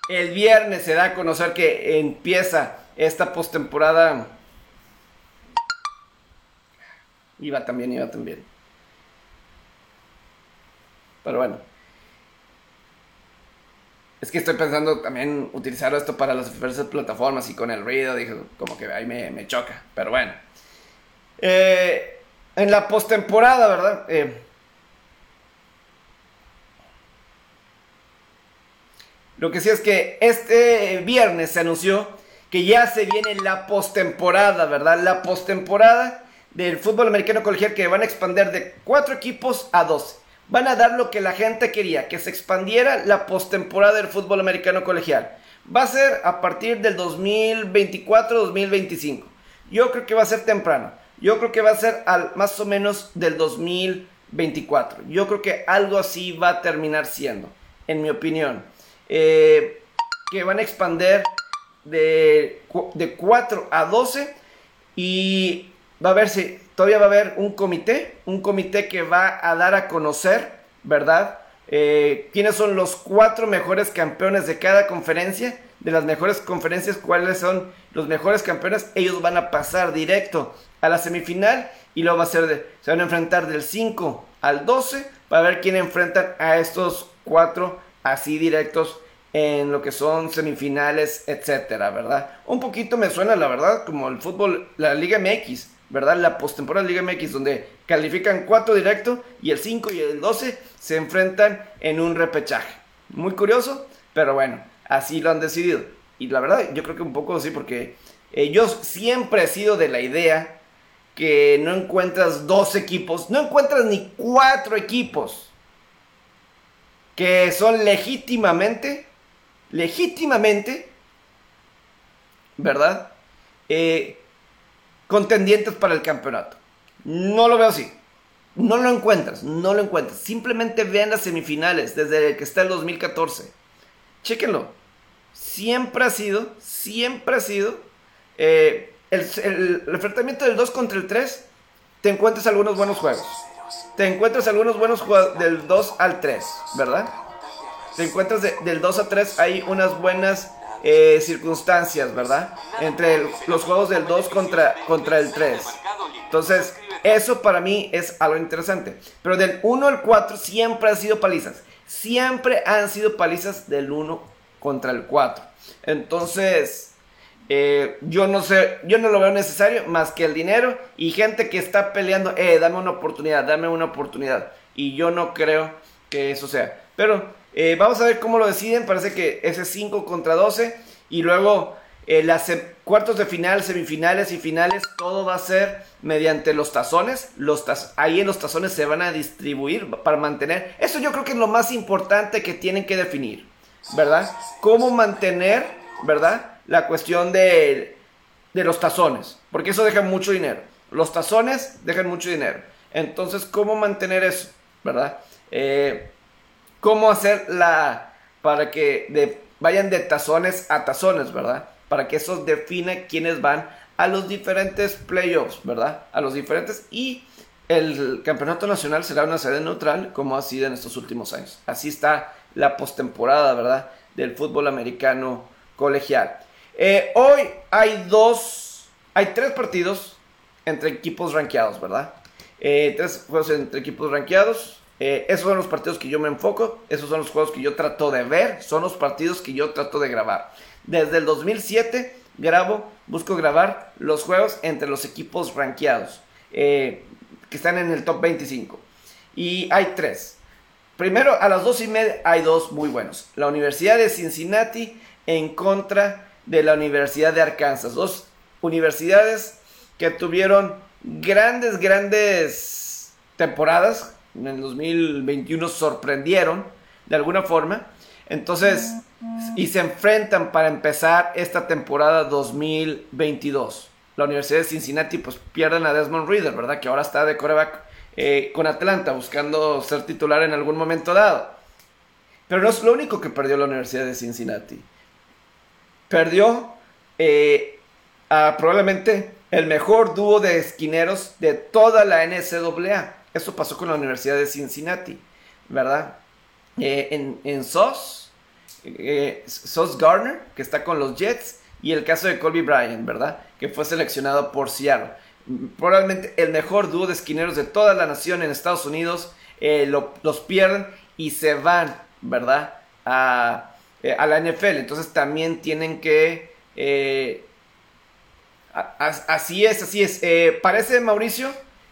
El viernes se da a conocer que empieza esta postemporada. Iba también, iba también. Pero bueno. Es que estoy pensando también utilizar esto para las diversas plataformas y con el ruido, dije, como que ahí me, choca. Pero bueno. Eh, en la postemporada, ¿verdad? Eh, lo que sí es que este viernes se anunció que ya se viene la postemporada, ¿verdad? La postemporada del fútbol americano colegial que van a expandir de cuatro equipos a 12 van a dar lo que la gente quería, que se expandiera la postemporada del fútbol americano colegial. Va a ser a partir del 2024-2025. Yo creo que va a ser temprano. Yo creo que va a ser al, más o menos del 2024. Yo creo que algo así va a terminar siendo, en mi opinión. Eh, que van a expander de, de 4 a 12 y va a si todavía va a haber un comité, un comité que va a dar a conocer, ¿verdad? Eh, quiénes son los cuatro mejores campeones de cada conferencia, de las mejores conferencias, cuáles son los mejores campeones, ellos van a pasar directo a la semifinal y luego va a ser de, se van a enfrentar del 5 al 12 para ver quién enfrentan a estos cuatro así directos en lo que son semifinales, etcétera, ¿verdad? Un poquito me suena, la verdad, como el fútbol, la Liga MX, ¿verdad? La postemporada Liga MX, donde califican cuatro directo y el 5 y el 12 se enfrentan en un repechaje. Muy curioso, pero bueno, así lo han decidido. Y la verdad, yo creo que un poco así, porque eh, yo siempre he sido de la idea que no encuentras dos equipos, no encuentras ni cuatro equipos que son legítimamente legítimamente, ¿verdad? Eh, contendientes para el campeonato. No lo veo así. No lo encuentras, no lo encuentras. Simplemente vean las semifinales desde que está el 2014. Chéquenlo. Siempre ha sido, siempre ha sido eh, el, enfrentamiento del 2 contra el 3. Te encuentras algunos buenos juegos. Te encuentras algunos buenos juegos del 2 al 3, ¿verdad? te encuentras del 2 a 3, hay unas buenas eh, circunstancias, ¿verdad? Entre los juegos del 2 contra, contra el 3. Entonces, eso para mí es algo interesante. Pero del 1 al 4 siempre han sido palizas. Siempre han sido palizas del 1 contra el 4. Entonces, eh, yo no sé, yo no lo veo necesario más que el dinero y gente que está peleando, eh, dame una oportunidad, dame una oportunidad. Y yo no creo que eso sea. Pero eh, vamos a ver cómo lo deciden. Parece que ese 5 contra 12. Y luego eh, las cuartos de final, semifinales y finales, todo va a ser mediante los tazones. Los ahí en los tazones se van a distribuir para mantener. Eso yo creo que es lo más importante que tienen que definir. ¿Verdad? Cómo mantener, ¿verdad? La cuestión de, de los tazones. Porque eso deja mucho dinero. Los tazones dejan mucho dinero. Entonces, ¿cómo mantener eso? ¿Verdad? Eh, cómo hacer la, para que vayan de tazones a tazones, ¿verdad? Para que eso define quiénes van a los diferentes playoffs, ¿verdad? A los diferentes y el campeonato nacional será una sede neutral como ha sido en estos últimos años. Así está la postemporada, ¿verdad? Del fútbol americano colegial. Eh, hoy hay dos, hay tres partidos entre equipos rankeados, ¿verdad? Eh, tres juegos entre equipos rankeados. Eh, esos son los partidos que yo me enfoco, esos son los juegos que yo trato de ver, son los partidos que yo trato de grabar. Desde el 2007 grabo, busco grabar los juegos entre los equipos rankeados, eh, que están en el top 25. Y hay tres. Primero, a las dos y media hay dos muy buenos. La Universidad de Cincinnati en contra de la Universidad de Arkansas. Dos universidades que tuvieron grandes, grandes temporadas en el 2021 sorprendieron de alguna forma. Entonces, y se enfrentan para empezar esta temporada 2022. La Universidad de Cincinnati pues pierden a Desmond Reader, ¿verdad? Que ahora está de coreback eh, con Atlanta buscando ser titular en algún momento dado. Pero no es lo único que perdió la Universidad de Cincinnati. Perdió eh, a probablemente el mejor dúo de esquineros de toda la NCAA. Eso pasó con la Universidad de Cincinnati, ¿verdad? Eh, en, en SOS, eh, SOS Garner, que está con los Jets, y el caso de Colby Bryant, ¿verdad? Que fue seleccionado por Seattle. Probablemente el mejor dúo de esquineros de toda la nación en Estados Unidos. Eh, los pierden y se van, ¿verdad? A, a, la NFL. Entonces también tienen que... así es, así es. parece, Mauricio,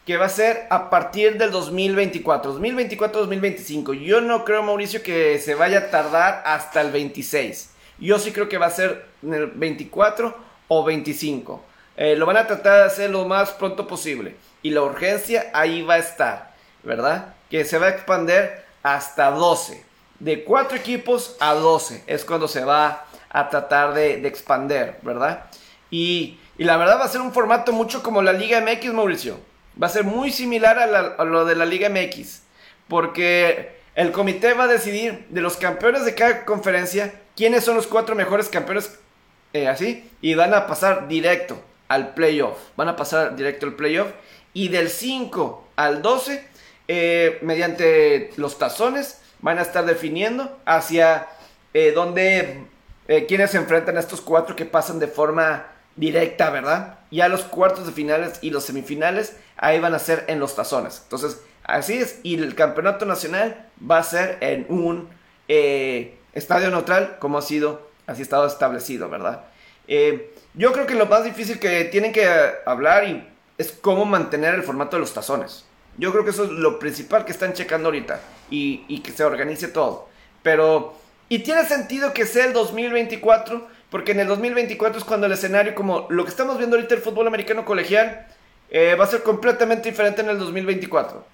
que va a ser a partir del 2024, 2024-2025. Yo no creo, Mauricio, que se vaya a tardar hasta el 26. Yo sí creo que va a ser en el 24 o 25. Eh, lo van a tratar de hacer lo más pronto posible. Y la urgencia ahí va a estar, ¿verdad? Que se va a expander hasta 12. De 4 equipos a 12 es cuando se va a tratar de, de expander, ¿verdad? Y la verdad va a ser un formato mucho como la Liga MX, Mauricio va a ser muy similar a, lo de la Liga MX, porque el comité va a decidir de los campeones de cada conferencia quiénes son los cuatro mejores campeones eh, así, y van a pasar directo al playoff. Van a pasar directo al playoff. Y del 5 al 12, eh, mediante los tazones, van a estar definiendo hacia eh, dónde, quienes se enfrentan a estos cuatro que pasan de forma directa, ¿verdad? Ya los cuartos de finales y los semifinales, ahí van a ser en los tazones. Entonces, así es. Y el campeonato nacional va a ser en un estadio neutral, como ha sido, así estado establecido, ¿verdad? Eh, yo creo que lo más difícil que tienen que hablar y es cómo mantener el formato de los tazones. Yo creo que eso es lo principal que están checando ahorita y, y que se organice todo. Pero, y tiene sentido que sea el 2024, porque en el 2024 es cuando el escenario, como lo que estamos viendo ahorita el fútbol americano colegial, eh, va a ser completamente diferente en el 2024.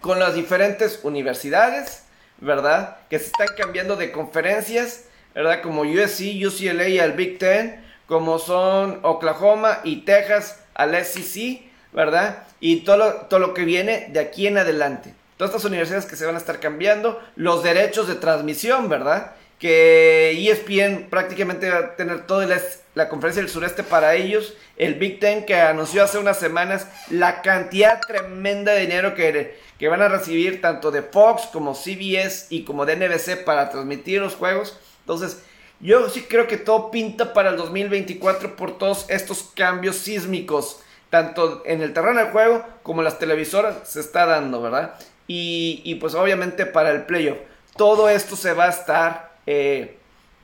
Con las diferentes universidades, ¿verdad? Que se están cambiando de conferencias, ¿verdad? Como USC, UCLA y al Big Ten, como son Oklahoma y Texas al SEC, ¿verdad? Y todo lo, todo lo que viene de aquí en adelante. Todas estas universidades que se van a estar cambiando, los derechos de transmisión, ¿verdad? Que ESPN prácticamente va a tener toda la conferencia del sureste para ellos. El Big Ten que anunció hace unas semanas la cantidad tremenda de dinero que que van a recibir tanto de Fox como CBS y como de NBC para transmitir los juegos. Entonces, yo sí creo que todo pinta para el 2024 por todos estos cambios sísmicos, tanto en el terreno del juego como en las televisoras se está dando, ¿verdad? Y, pues obviamente para el playoff. Todo esto se va a estar eh,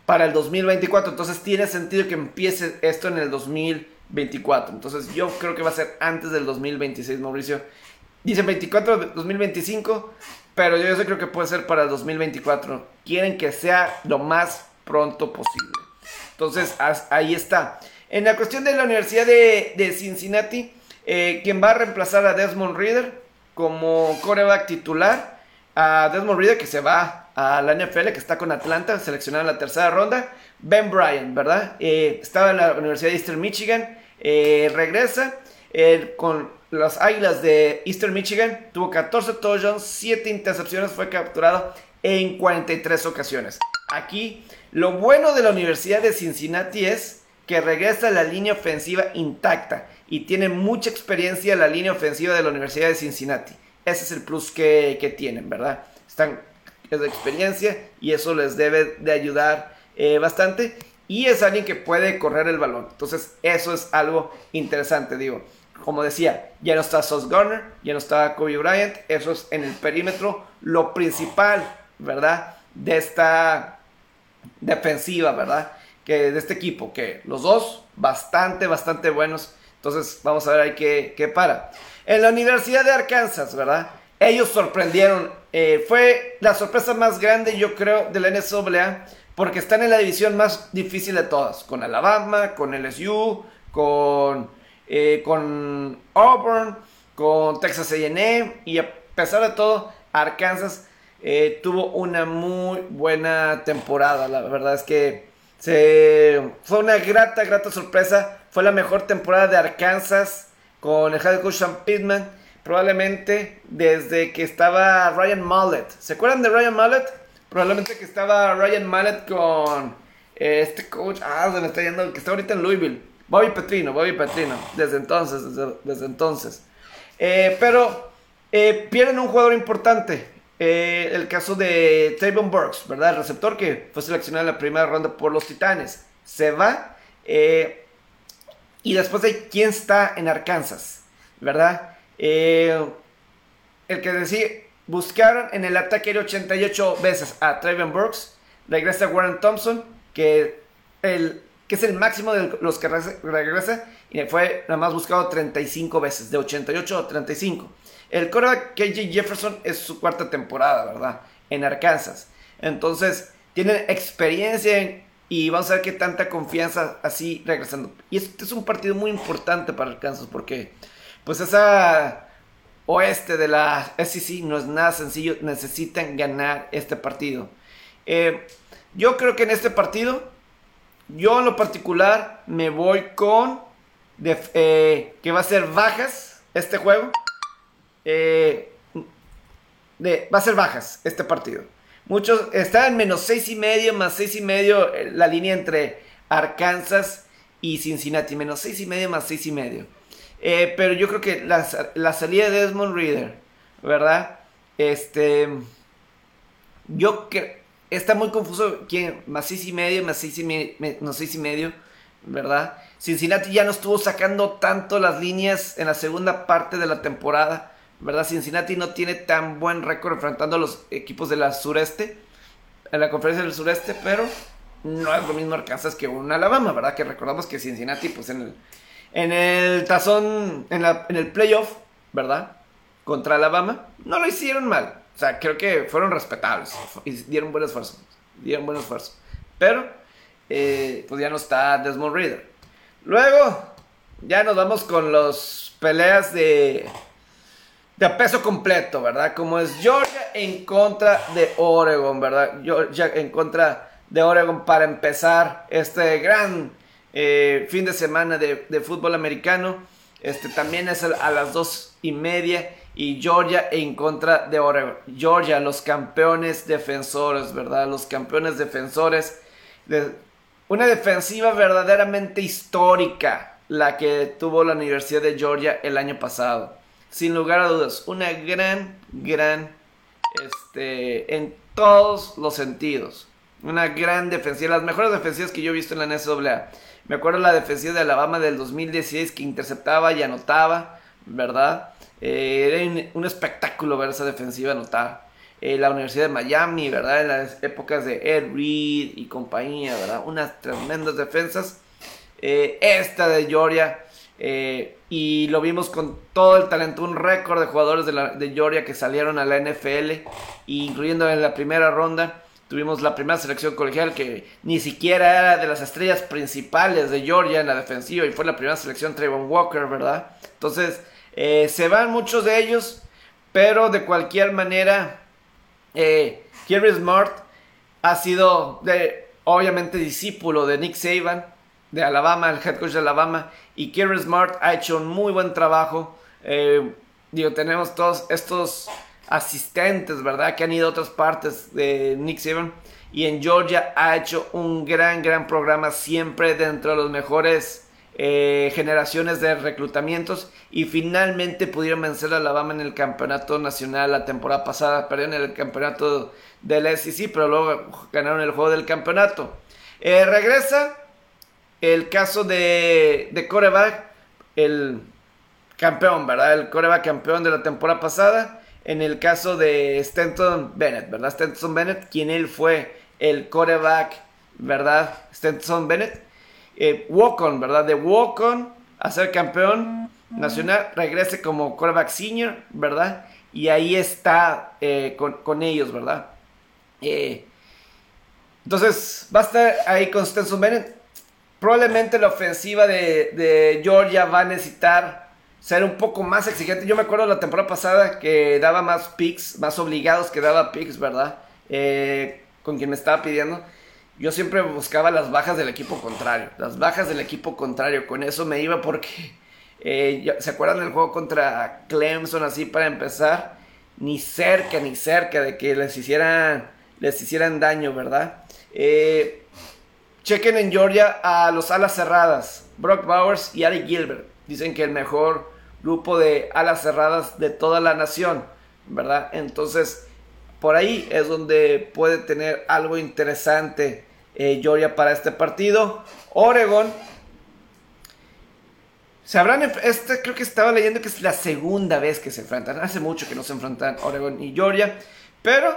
para el 2024. Entonces tiene sentido que empiece esto en el 2024. Entonces yo creo que va a ser antes del 2026, Mauricio. Dicen 24 de 2025, pero yo, creo que puede ser para el 2024. Quieren que sea lo más pronto posible. Entonces, ahí está. En la cuestión de la Universidad de, Cincinnati, eh, quien va a reemplazar a Desmond Reader como coreback titular, a Desmond Reader que se va a la NFL, que está con Atlanta, seleccionado en la tercera ronda, Ben Bryant, ¿verdad? Eh, estaba en la Universidad de Eastern Michigan, eh, regresa con las Águilas de Eastern Michigan. Tuvo 14 touchdowns, 7 intercepciones, fue capturado en 43 ocasiones. Aquí, lo bueno de la Universidad de Cincinnati es que regresa la línea ofensiva intacta y tiene mucha experiencia la línea ofensiva de la Universidad de Cincinnati. Ese es el plus que, tienen, ¿verdad? Están de experiencia y eso les debe de ayudar eh, bastante. Y es alguien que puede correr el balón. Entonces, eso es algo interesante, digo como decía, ya no está Sos Garner, ya no está Kobe Bryant, eso es en el perímetro lo principal, ¿verdad? De esta defensiva, ¿verdad? Que de este equipo, que los dos bastante, bastante buenos. Entonces vamos a ver ahí qué, qué para. En la Universidad de Arkansas, ¿verdad? Ellos sorprendieron. Eh, fue la sorpresa más grande, yo creo, de la NCAA, porque están en la división más difícil de todas. Con Alabama, con LSU, con eh, con Auburn, con Texas AM y a pesar de todo, Arkansas eh, tuvo una muy buena temporada. La verdad es que se, fue una grata, grata sorpresa. Fue la mejor temporada de Arkansas con el head coach Sean Pittman. Probablemente desde que estaba Ryan Mullet. ¿Se acuerdan de Ryan Mullet? Probablemente que estaba Ryan Mullet con eh, este coach. Ah, se me está yendo. Que está ahorita en Louisville. Bobby Petrino, Bobby Petrino, desde entonces, desde, entonces. Eh, pero eh, pierden un jugador importante. Eh, el caso de Tavon Burks, ¿verdad? El receptor que fue seleccionado en la primera ronda por los Titanes. Se va. y después de quién está en Arkansas, ¿verdad? El que decía, buscaron en el ataque 88 veces a Travon Burks. Regresa Warren Thompson, que el que es el máximo de los que regresa y fue nada más buscado 35 veces, de 88 a 35. El coreback KJ Jefferson es su cuarta temporada, ¿verdad? En Arkansas. Entonces, tienen experiencia y vamos a ver qué tanta confianza así regresando. Y este es un partido muy importante para Arkansas porque, pues, esa oeste de la SEC no es nada sencillo. Necesitan ganar este partido. Eh, yo creo que en este partido yo en lo particular me voy con eh, que va a ser bajas este juego. Eh, va a ser bajas este partido. Muchos están en menos seis y medio, más seis y medio la línea entre Arkansas y Cincinnati, menos seis y medio más seis y medio. Eh, pero yo creo que la, la, salida de Desmond Reader, ¿verdad? Este, yo creo, está muy confuso quién, más seis y medio, más seis y no seis y medio, ¿verdad? Cincinnati ya no estuvo sacando tanto las líneas en la segunda parte de la temporada, ¿verdad? Cincinnati no tiene tan buen récord enfrentando a los equipos de la sureste, en la conferencia del sureste, pero no es lo mismo Arkansas que un Alabama, ¿verdad? Que recordamos que Cincinnati, pues en el, en el tazón, en, el playoff, ¿verdad? Contra Alabama, no lo hicieron mal. O sea, creo que fueron respetables y dieron buen esfuerzo. Dieron buen esfuerzo. Pero, eh, pues ya no está Desmond Reader. Luego, ya nos vamos con los peleas de, de peso completo, ¿verdad? Como es Georgia en contra de Oregon, ¿verdad? Georgia en contra de Oregon para empezar este gran eh, fin de semana de, fútbol americano. Este también es a las dos y media y Georgia en contra de Oregon. Georgia, los campeones defensores, ¿verdad? Los campeones defensores. De una defensiva verdaderamente histórica, la que tuvo la Universidad de Georgia el año pasado. Sin lugar a dudas, una gran, gran, este, en todos los sentidos. Una gran defensiva, las mejores defensivas que yo he visto en la NCAA. Me acuerdo la defensiva de Alabama del 2016 que interceptaba y anotaba, ¿verdad? Eh, era un, espectáculo ver esa defensiva anotar. Eh, la Universidad de Miami, ¿verdad? En las épocas de Ed Reed y compañía, ¿verdad? Unas tremendas defensas. Eh, esta de Georgia. y lo vimos con todo el talento, un récord de jugadores de, la, de Georgia que salieron a la NFL, incluyendo en la primera ronda. Tuvimos la primera selección colegial que ni siquiera era de las estrellas principales de Georgia en la defensiva y fue la primera selección Trayvon Walker, ¿verdad? Entonces, eh, se van muchos de ellos, pero de cualquier manera, eh, Smart ha sido obviamente discípulo de Nick Saban de Alabama, el head coach de Alabama, y Kerry Smart ha hecho un muy buen trabajo. Eh, digo, tenemos todos estos asistentes, ¿verdad? Que han ido a otras partes de Nick Saban. Y en Georgia ha hecho un gran, gran programa siempre dentro de los mejores eh, generaciones de reclutamientos y finalmente pudieron vencer a Alabama en el campeonato nacional la temporada pasada, perdieron el campeonato del SEC, pero luego ganaron el juego del campeonato. Eh, regresa el caso de, de coreback, el campeón, ¿verdad? El coreback campeón de la temporada pasada. En el caso de Stenton Bennett, ¿verdad? Stenton Bennett, quien él fue el coreback, ¿verdad? Stenton Bennett eh, Walk-on, ¿verdad? De Walk-on a ser campeón nacional, regrese como quarterback senior, ¿verdad? Y ahí está eh, con, ellos, ¿verdad? Eh, entonces, va a estar ahí con Stenson Bennett. Probablemente la ofensiva de, de, Georgia va a necesitar ser un poco más exigente. Yo me acuerdo la temporada pasada que daba más picks, más obligados que daba picks, ¿verdad? Eh, con quien me estaba pidiendo yo siempre buscaba las bajas del equipo contrario. Las bajas del equipo contrario. Con eso me iba porque. Eh, ¿Se acuerdan del juego contra Clemson así para empezar? Ni cerca, ni cerca de que les hicieran, les hicieran daño, ¿verdad? Eh, chequen en Georgia a los alas cerradas. Brock Bowers y Ari Gilbert. Dicen que el mejor grupo de alas cerradas de toda la nación, ¿verdad? Entonces, por ahí es donde puede tener algo interesante eh, para este partido. Oregon. Se habrán. Este, creo que estaba leyendo que es la segunda vez que se enfrentan. Hace mucho que no se enfrentan Oregon y Georgia. Pero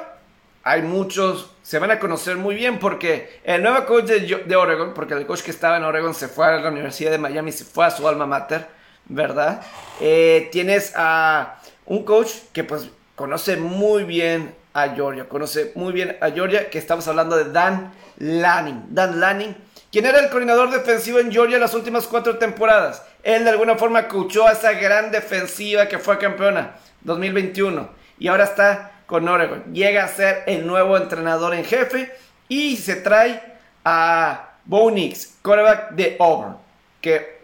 hay muchos. Se van a conocer muy bien porque el nuevo coach de, Oregon, porque el coach que estaba en Oregon se fue a la Universidad de Miami, se fue a su alma mater, ¿verdad? Eh, tienes a un coach que pues conoce muy bien a Georgia, conoce muy bien a Georgia, que estamos hablando de Dan Lanning. Dan Lanning, quien era el coordinador defensivo en Georgia las últimas cuatro temporadas. Él de alguna forma coachó a esa gran defensiva que fue campeona 2021 y ahora está con Oregon. Llega a ser el nuevo entrenador en jefe y se trae a Bo Nix, quarterback de Auburn, que,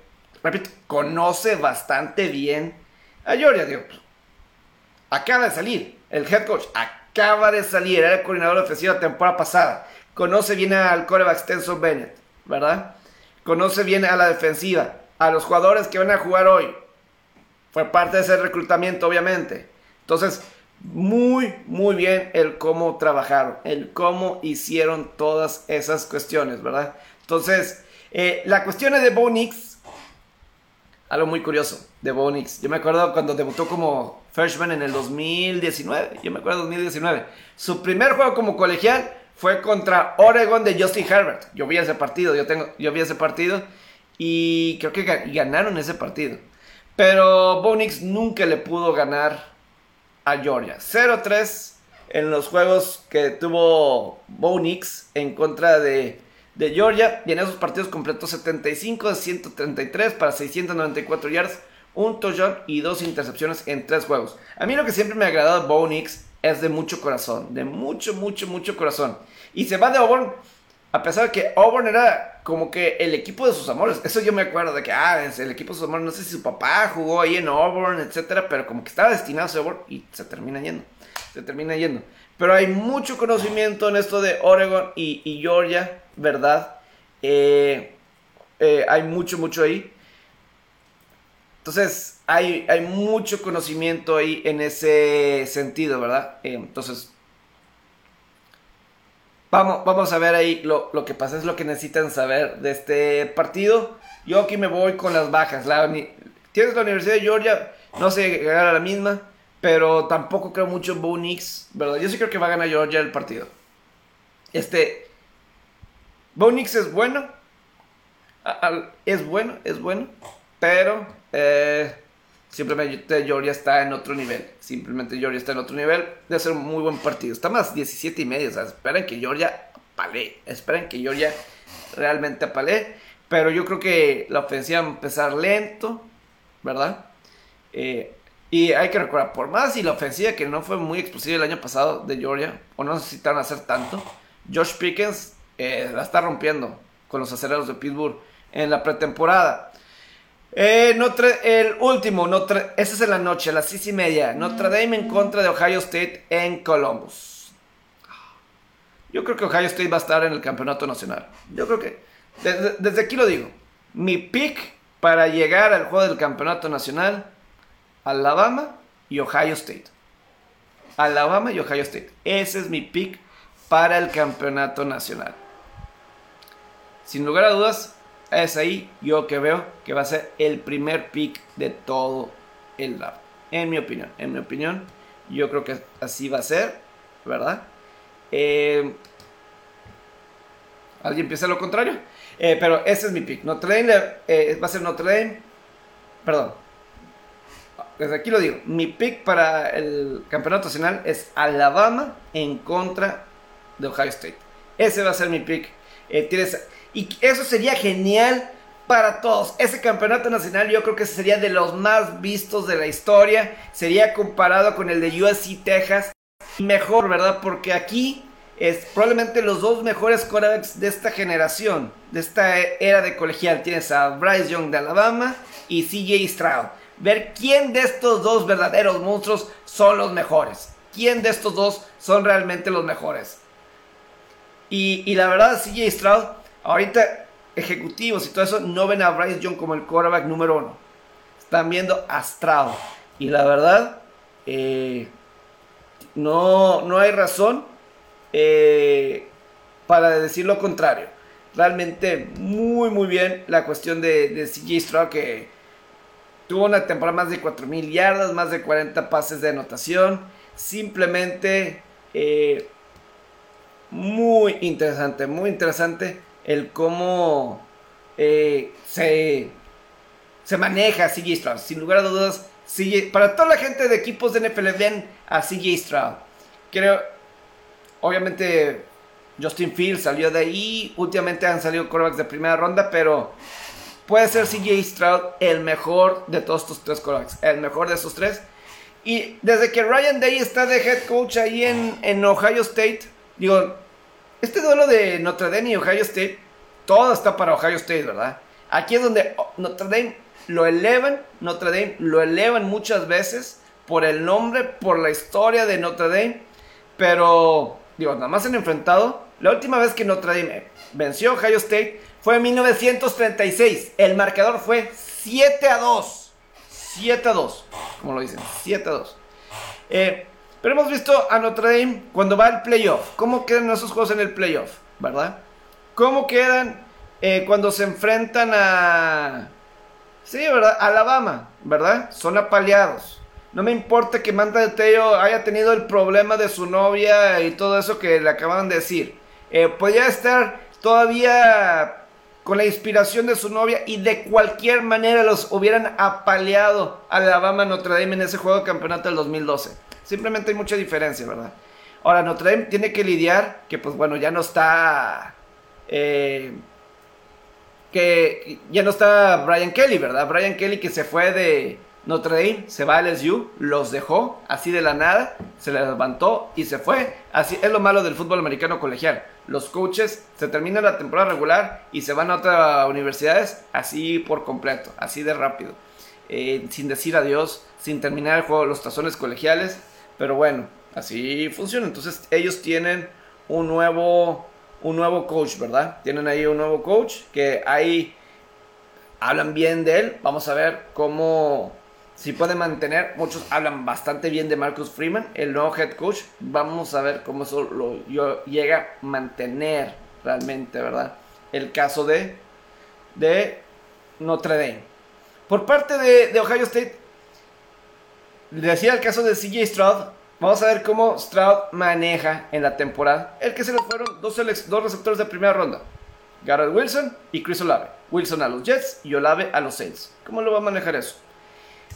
repito, conoce bastante bien a Georgia. Digo, acaba de salir el head coach, acaba de salir, era el coordinador ofensivo la temporada pasada. Conoce bien al coreback Stenson Bennett, ¿verdad? Conoce bien a la defensiva, a los jugadores que van a jugar hoy. Fue parte de ese reclutamiento, obviamente. Entonces, muy, muy bien el cómo trabajaron, el cómo hicieron todas esas cuestiones, ¿verdad? Entonces, eh, la cuestión de Bonix, algo muy curioso de Bonix. Yo me acuerdo cuando debutó como freshman en el 2019, yo me acuerdo 2019. Su primer juego como colegial fue contra Oregon de Justin Herbert. Yo vi ese partido, yo, tengo, yo vi ese partido y creo que ganaron ese partido. Pero Bonix nunca le pudo ganar a Georgia. 0-3 en los juegos que tuvo Bonix en contra de, Georgia. Y en esos partidos completó 75 de 133 para 694 yards, un touchdown y dos intercepciones en tres juegos. A mí lo que siempre me ha agradado de Bonix es de mucho corazón, de mucho, mucho, mucho corazón. Y se va de Auburn, a pesar de que Auburn era como que el equipo de sus amores. Eso yo me acuerdo de que, ah, es el equipo de sus amores. No sé si su papá jugó ahí en Auburn, etcétera, pero como que estaba destinado a Auburn y se termina yendo. Se termina yendo. Pero hay mucho conocimiento en esto de Oregon y, Georgia, ¿verdad? Eh, eh, hay mucho, mucho ahí. Entonces, hay, hay mucho conocimiento ahí en ese sentido, ¿verdad? Eh, entonces, Vamos, vamos a ver ahí lo, que pasa, es lo que necesitan saber de este partido. Yo aquí me voy con las bajas. La, tienes la Universidad de Georgia, no sé llegar a la misma, pero tampoco creo mucho en Bo ¿verdad? Yo sí creo que va a ganar Georgia el partido. Este, Bo es bueno, es bueno, es bueno, pero eh, Simplemente Georgia está en otro nivel. Simplemente Georgia está en otro nivel. Debe ser un muy buen partido. Está más 17 y medio. O sea, que Georgia apale. Esperen que Georgia realmente apale. Pero yo creo que la ofensiva va a empezar lento. ¿Verdad? Eh, y hay que recordar, por más y la ofensiva que no fue muy explosiva el año pasado de Georgia, o no necesitaron hacer tanto, Josh Pickens eh, la está rompiendo con los aceleros de Pittsburgh en la pretemporada. Eh, Notre, el último, Notre, ese es en la noche, a las seis y media. Notre Dame en contra de Ohio State en Columbus. Yo creo que Ohio State va a estar en el campeonato nacional. Yo creo que, desde, aquí lo digo, mi pick para llegar al juego del campeonato nacional, Alabama y Ohio State. Alabama y Ohio State. Ese es mi pick para el campeonato nacional. Sin lugar a dudas, es ahí yo que veo que va a ser el primer pick de todo el draft. En mi opinión, en mi opinión, yo creo que así va a ser, ¿verdad? Eh, ¿Alguien piensa lo contrario? Eh, pero ese es mi pick. Notre Dame eh, va a ser Notre Dame. Perdón. Desde aquí lo digo. Mi pick para el campeonato nacional es Alabama en contra de Ohio State. Ese va a ser mi pick. tienes y eso sería genial para todos. Ese campeonato nacional yo creo que sería de los más vistos de la historia. Sería comparado con el de USC Texas. Mejor, ¿verdad? Porque aquí es probablemente los dos mejores quarterbacks de esta generación, de esta era de colegial. Tienes a Bryce Young de Alabama y CJ Stroud. Ver quién de estos dos verdaderos monstruos son los mejores. ¿Quién de estos dos son realmente los mejores? Y, y la verdad, CJ Stroud Ahorita, ejecutivos y todo eso no ven a Bryce Young como el quarterback número uno. Están viendo a Stroud. Y la verdad, eh, no, no hay razón eh, para decir lo contrario. Realmente muy, muy bien la cuestión de, de CJ Stroud que tuvo una temporada más de 4.000 yardas, más de 40 pases de anotación. Simplemente eh, muy interesante, muy interesante el cómo eh, se, se maneja CJ Stroud. Sin lugar a dudas, para toda la gente de equipos de NFL, ven a CJ Stroud. Creo, obviamente, Justin Fields salió de ahí. Últimamente han salido quarterbacks de primera ronda, pero puede ser CJ Stroud el mejor de todos estos tres quarterbacks. El mejor de esos tres. Y desde que Ryan Day está de head coach ahí en, en Ohio State, digo, este duelo de Notre Dame y Ohio State, todo está para Ohio State, ¿verdad? Aquí es donde Notre Dame lo elevan, Notre Dame lo elevan muchas veces por el nombre, por la historia de Notre Dame, pero, digo, nada más han enfrentado La última vez que Notre Dame venció a Ohio State fue en 1936. El marcador fue 7 a 2. 7 a 2. Como lo dicen, 7 a 2. Eh, pero hemos visto a Notre Dame cuando va al playoff. ¿Cómo quedan esos juegos en el playoff? ¿Verdad? ¿Cómo quedan eh, cuando se enfrentan a... Sí, ¿verdad? Alabama, ¿verdad? Son apaleados. No me importa que Manta de haya tenido el problema de su novia y todo eso que le acaban de decir. Eh, podría estar todavía con la inspiración de su novia y de cualquier manera los hubieran apaleado a Alabama Notre Dame en ese juego de campeonato del 2012. Simplemente hay mucha diferencia, ¿verdad? Ahora, Notre Dame tiene que lidiar que, pues bueno, ya no está... Eh, que ya no está Brian Kelly, ¿verdad? Brian Kelly que se fue de Notre Dame, se va a LSU, los dejó así de la nada, se levantó y se fue. Así es lo malo del fútbol americano colegial. Los coaches se terminan la temporada regular y se van a otras universidades así por completo, así de rápido. Eh, sin decir adiós, sin terminar el juego, los tazones colegiales. Pero bueno, así funciona. Entonces ellos tienen un nuevo un nuevo coach, ¿verdad? Tienen ahí un nuevo coach que ahí hablan bien de él. Vamos a ver cómo, si puede mantener. Muchos hablan bastante bien de Marcus Freeman, el nuevo head coach. Vamos a ver cómo eso llega a mantener realmente, ¿verdad? El caso de, de Notre Dame. Por parte de, Ohio State, decía el caso de CJ Stroud, Vamos a ver cómo Stroud maneja en la temporada el que se le fueron dos, dos receptores de primera ronda. Garrett Wilson y Chris Olave. Wilson a los Jets y Olave a los Saints. ¿Cómo lo va a manejar eso?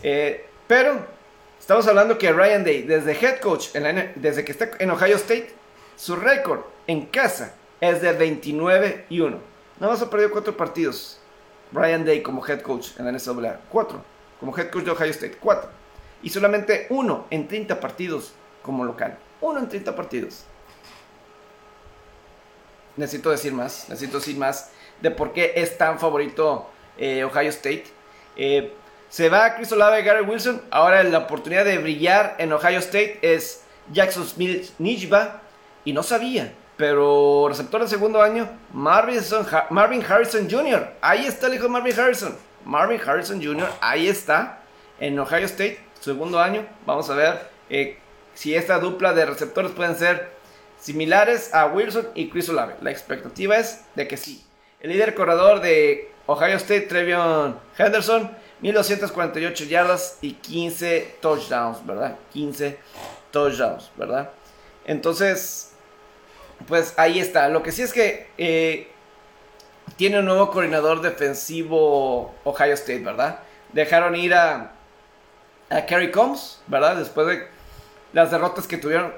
Eh, pero estamos hablando que Ryan Day, desde head coach, desde que está en Ohio State, su récord en casa es de 29 y 1. Nada más ha perdido cuatro partidos. Ryan Day como head coach en la NCAA. Cuatro. Como head coach de Ohio State. Cuatro y solamente uno en 30 partidos como local. Uno en 30 partidos. Necesito decir más, necesito decir más de por qué es tan favorito eh, Ohio State. Eh, se va Chris Olave, Gary Wilson. Ahora la oportunidad de brillar en Ohio State es Jackson Smith Nijba. Y no sabía, pero receptor de segundo año, Marvin, Marvin Harrison Jr. Ahí está el hijo de Marvin Harrison. Marvin Harrison Jr. Ahí está en Ohio State segundo año. Vamos a ver eh, si esta dupla de receptores pueden ser similares a Wilson y Chris Olave. La expectativa es de que sí. El líder corredor de Ohio State, Trevion Henderson, 1248 yardas y 15 touchdowns, ¿verdad? 15 touchdowns, ¿verdad? Entonces, pues ahí está. Lo que sí es que eh, tiene un nuevo coordinador defensivo Ohio State, ¿verdad? Dejaron ir a a Kerry Combs, ¿verdad? Después de las derrotas que tuvieron,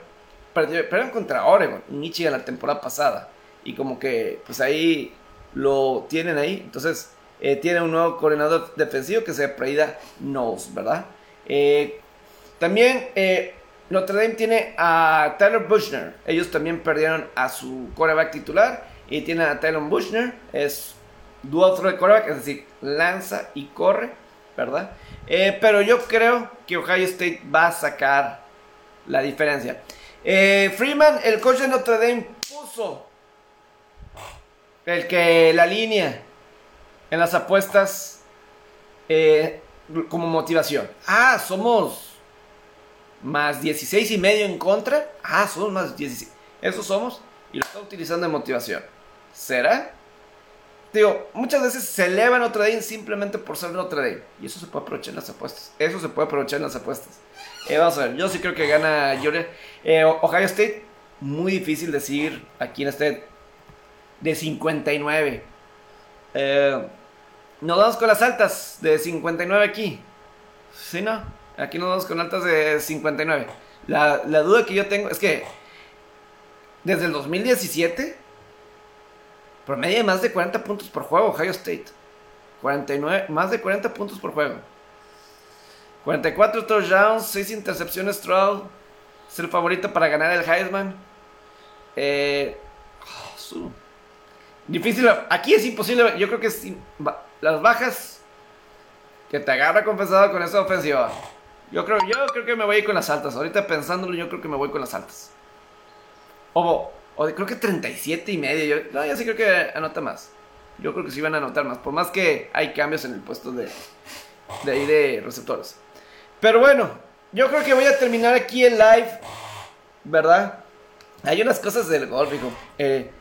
perdieron contra Oregon y Michigan la temporada pasada. Y como que, pues ahí lo tienen ahí. Entonces, eh, tiene un nuevo coordinador defensivo que se apellida Knowles, ¿verdad? Eh, también eh, Notre Dame tiene a Tyler Bushner. Ellos también perdieron a su quarterback titular. Y tiene a Tyler Bushner. Es dual threat quarterback, es decir, lanza y corre, ¿verdad? Pero yo creo que Ohio State va a sacar la diferencia. Freeman, el coach de Notre Dame, puso el que la línea en las apuestas eh, como motivación. Ah, somos más 16 y medio en contra. Ah, somos más 16. Eso somos. Y lo está utilizando de motivación. ¿Será? digo, muchas veces se elevan Notre Dame simplemente por ser Notre Dame. Y eso se puede aprovechar en las apuestas. Eso se puede aprovechar en las apuestas. Eh, vamos a ver, yo sí creo que gana Georgia. Eh, Ohio State, muy difícil decir aquí en este de 59. Eh, nos vamos con las altas de 59 aquí. ¿Sí, no? Aquí nos vamos con altas de 59. La, la duda que yo tengo es que desde el 2017 Promedio de más de 40 puntos por juego, Ohio State. 49, más de 40 puntos por juego. 44 touchdowns, 6 intercepciones Stroud. Es el favorito para ganar el Heisman. Eh, oh, difícil. Aquí es imposible. Yo creo que las bajas que te agarra compensado con esa ofensiva. Yo creo, yo creo que me voy a ir con las altas. Ahorita pensándolo, yo creo que me voy con las altas. O O creo que 37 y medio. No, yo sí creo que anota más. Yo creo que sí van a anotar más. Por más que hay cambios en el puesto de, de ahí de receptores. Pero bueno, yo creo que voy a terminar aquí el live. ¿Verdad? Hay unas cosas del golf, hijo. Eh,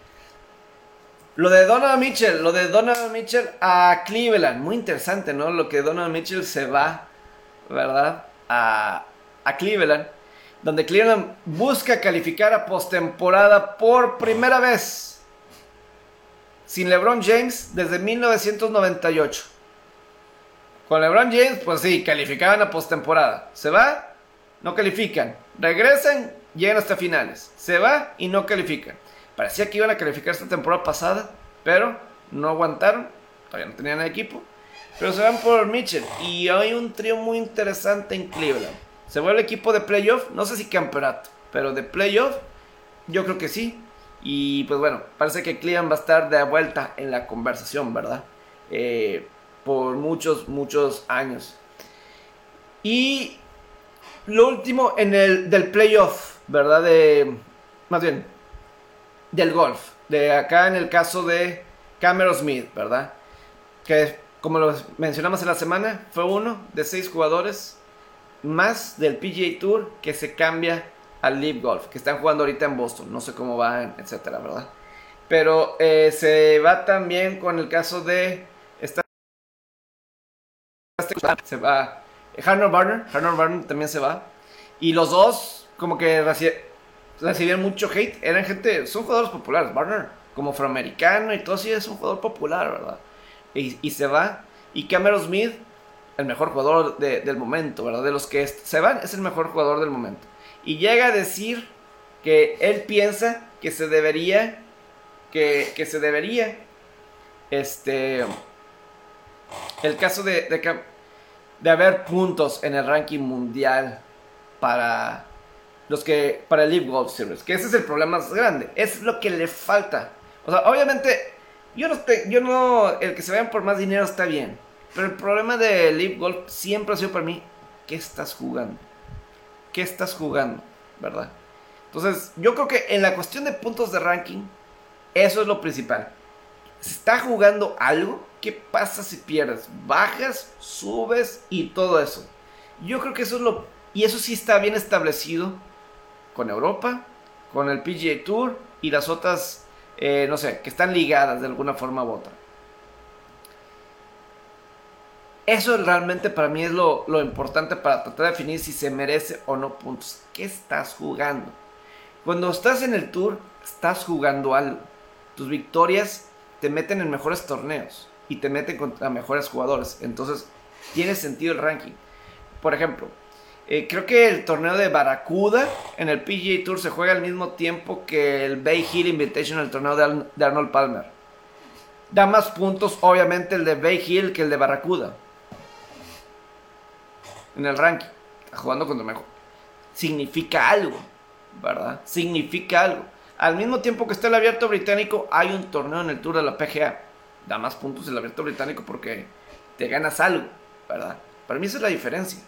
lo de Donovan Mitchell, lo de Donovan Mitchell a Cleveland. Muy interesante, ¿no? Lo que Donovan Mitchell se va, ¿verdad? A, a Cleveland. Donde Cleveland busca calificar a postemporada por primera vez. Sin LeBron James desde 1998. Con LeBron James, pues sí, calificaban a postemporada. Se va, no califican. Regresan, llegan hasta finales. Se va y no califican. Parecía que iban a calificar esta temporada pasada, pero no aguantaron. Todavía no tenían equipo. Pero se van por Mitchell. Y hay un trío muy interesante en Cleveland. Se vuelve equipo de playoff. No sé si campeonato, pero de playoff, yo creo que sí. Y pues bueno, parece que Cleveland va a estar de vuelta en la conversación, ¿verdad? Eh, por muchos, muchos años. Y lo último en el del playoff, ¿verdad? De, más bien, del golf. De acá en el caso de Cameron Smith, ¿verdad? Que como lo mencionamos en la semana, fue uno de seis jugadores más del PGA Tour que se cambia al Live Golf, que están jugando ahorita en Boston. No sé cómo van, etcétera, ¿verdad? Pero eh, se va también con el caso de. Esta, se va. Harner Barner, Barner también se va. Y los dos, como que recibían mucho hate. Eran gente, son jugadores populares. Barner, como afroamericano y todo así, es un jugador popular, ¿verdad? Y, y se va. Y Cameron Smith, el mejor jugador del momento, ¿verdad? De los que se van, es el mejor jugador del momento. Y llega a decir que él piensa que se debería, que, que se debería, este, el caso de, de, de haber puntos en el ranking mundial para los que para el League Golf Series, que ese es el problema más grande, es lo que le falta. O sea, obviamente yo no yo no el que se vayan por más dinero está bien, pero el problema de Live Golf siempre ha sido para mí, ¿qué estás jugando? ¿Qué estás jugando? ¿Verdad? Entonces, yo creo que en la cuestión de puntos de ranking, eso es lo principal. ¿Se está jugando algo? ¿Qué pasa si pierdes? Bajas, subes y todo eso. Yo creo que eso es lo... Y eso sí está bien establecido con Europa, con el PGA Tour y las otras, eh, no sé, que están ligadas de alguna forma u otra. Eso realmente para mí es lo, importante para tratar de definir si se merece o no puntos. ¿Qué estás jugando? Cuando estás en el tour, estás jugando algo. Tus victorias te meten en mejores torneos y te meten contra mejores jugadores. Entonces, tiene sentido el ranking. Por ejemplo, eh, creo que el torneo de Barracuda en el PGA Tour se juega al mismo tiempo que el Bay Hill Invitation, el torneo de, de Arnold Palmer. Da más puntos, obviamente, el de Bay Hill que el de Barracuda en el ranking. Está jugando contra mejor. Significa algo, ¿verdad? Significa algo. Al mismo tiempo que está el abierto británico, hay un torneo en el Tour de la PGA. Da más puntos el abierto británico porque te ganas algo, ¿verdad? Para mí esa es la diferencia.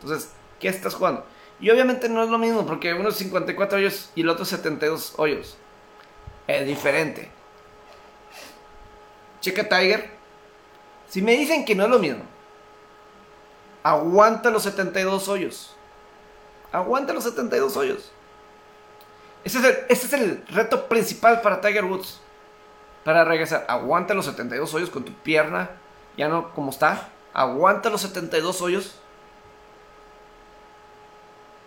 Entonces, ¿qué estás jugando? Y obviamente no es lo mismo porque uno es 54 hoyos y el otro 72 hoyos. Es diferente. Checa Tiger. Si me dicen que no es lo mismo, Aguanta los 72 hoyos. Aguanta los 72 hoyos. Ese es, el, ese es el reto principal para Tiger Woods. Para regresar. Aguanta los 72 hoyos con tu pierna. Ya no como está. Aguanta los 72 hoyos.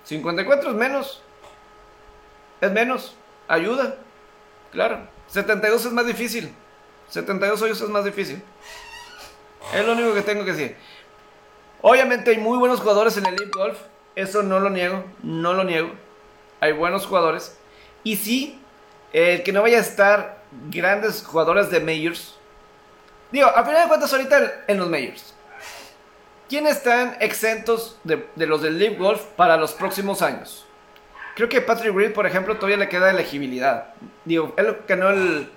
54 es menos. Es menos. Ayuda. Claro. 72 es más difícil. 72 hoyos es más difícil. Es lo único que tengo que decir. Obviamente hay muy buenos jugadores en el League Golf. Eso no lo niego, no lo niego. Hay buenos jugadores. Y sí, el que no vaya a estar grandes jugadores de Majors. Digo, a final de cuentas, ahorita en los Majors. ¿Quiénes están exentos de, los del League Golf para los próximos años? Creo que Patrick Reed, por ejemplo, todavía le queda elegibilidad. Digo, él ganó el,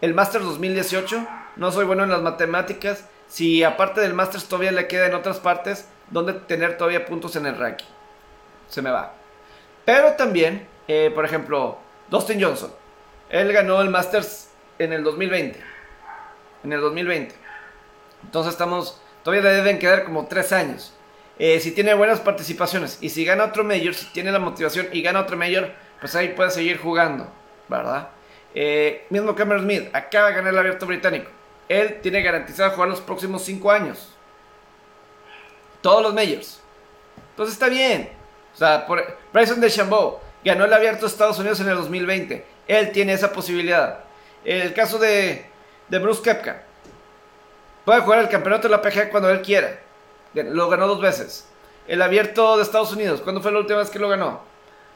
el Masters 2018. No soy bueno en las matemáticas si aparte del Masters todavía le queda en otras partes donde tener todavía puntos en el ranking. Se me va. Pero también, eh, por ejemplo, Dustin Johnson. Él ganó el Masters en el 2020. En el 2020. Entonces estamos, todavía le deben quedar como tres años. Eh, si tiene buenas participaciones y si gana otro Major, si tiene la motivación y gana otro Major, pues ahí puede seguir jugando, ¿verdad? Eh, mismo Cameron Smith, acaba de ganar el abierto británico. Él tiene garantizado jugar los próximos cinco años. Todos los Majors. Entonces está bien. O sea, por, Bryson DeChambeau ganó el abierto de Estados Unidos en el 2020. Él tiene esa posibilidad. El caso de, de Bruce Kepka. Puede jugar el campeonato de la PGA cuando él quiera. Lo ganó dos veces. El abierto de Estados Unidos. ¿Cuándo fue la última vez que lo ganó?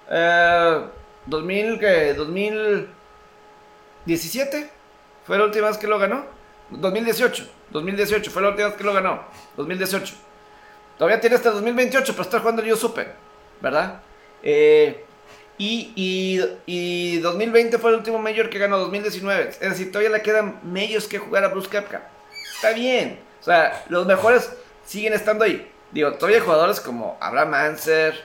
Eh, 2000, ¿qué? 2017. ¿Fue la última vez que lo ganó? 2018. 2018 fue la última vez que lo ganó. 2018. Todavía tiene hasta 2028 para estar jugando el US Open. ¿Verdad? Eh, y, y, 2020 fue el último mayor que ganó 2019. Es decir, todavía le quedan medios que jugar a Bruce Kepka. Está bien. O sea, los mejores siguen estando ahí. Digo, todavía hay jugadores como Abraham Anser,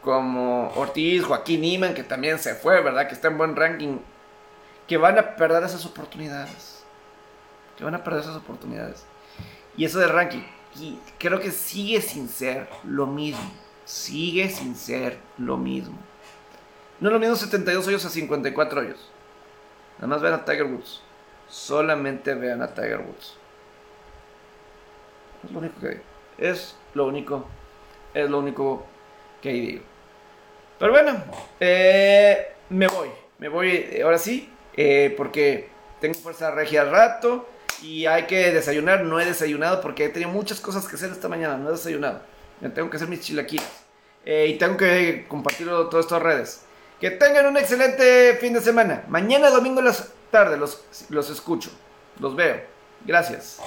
como Ortiz, Joaquín Niman, que también se fue, ¿verdad? Que está en buen ranking. Que van a perder esas oportunidades. Que van a perder esas oportunidades. Y eso del ranking. Y creo que sigue sin ser lo mismo. Sigue sin ser lo mismo. No es lo mismo 72 hoyos a 54 hoyos. Nada más vean a Tiger Woods. Solamente vean a Tiger Woods. Es lo único que digo. Es lo único. Es lo único que digo. Pero bueno, eh, me voy. Me voy eh, ahora sí. Eh, porque tengo fuerza regia al rato. Y hay que desayunar. No he desayunado porque he tenido muchas cosas que hacer esta mañana. No he desayunado. tengo que hacer mis chilaquiles. y tengo que compartirlo todas estas redes. Que tengan un excelente fin de semana. Mañana domingo en la tarde los, los escucho. Los veo. Gracias.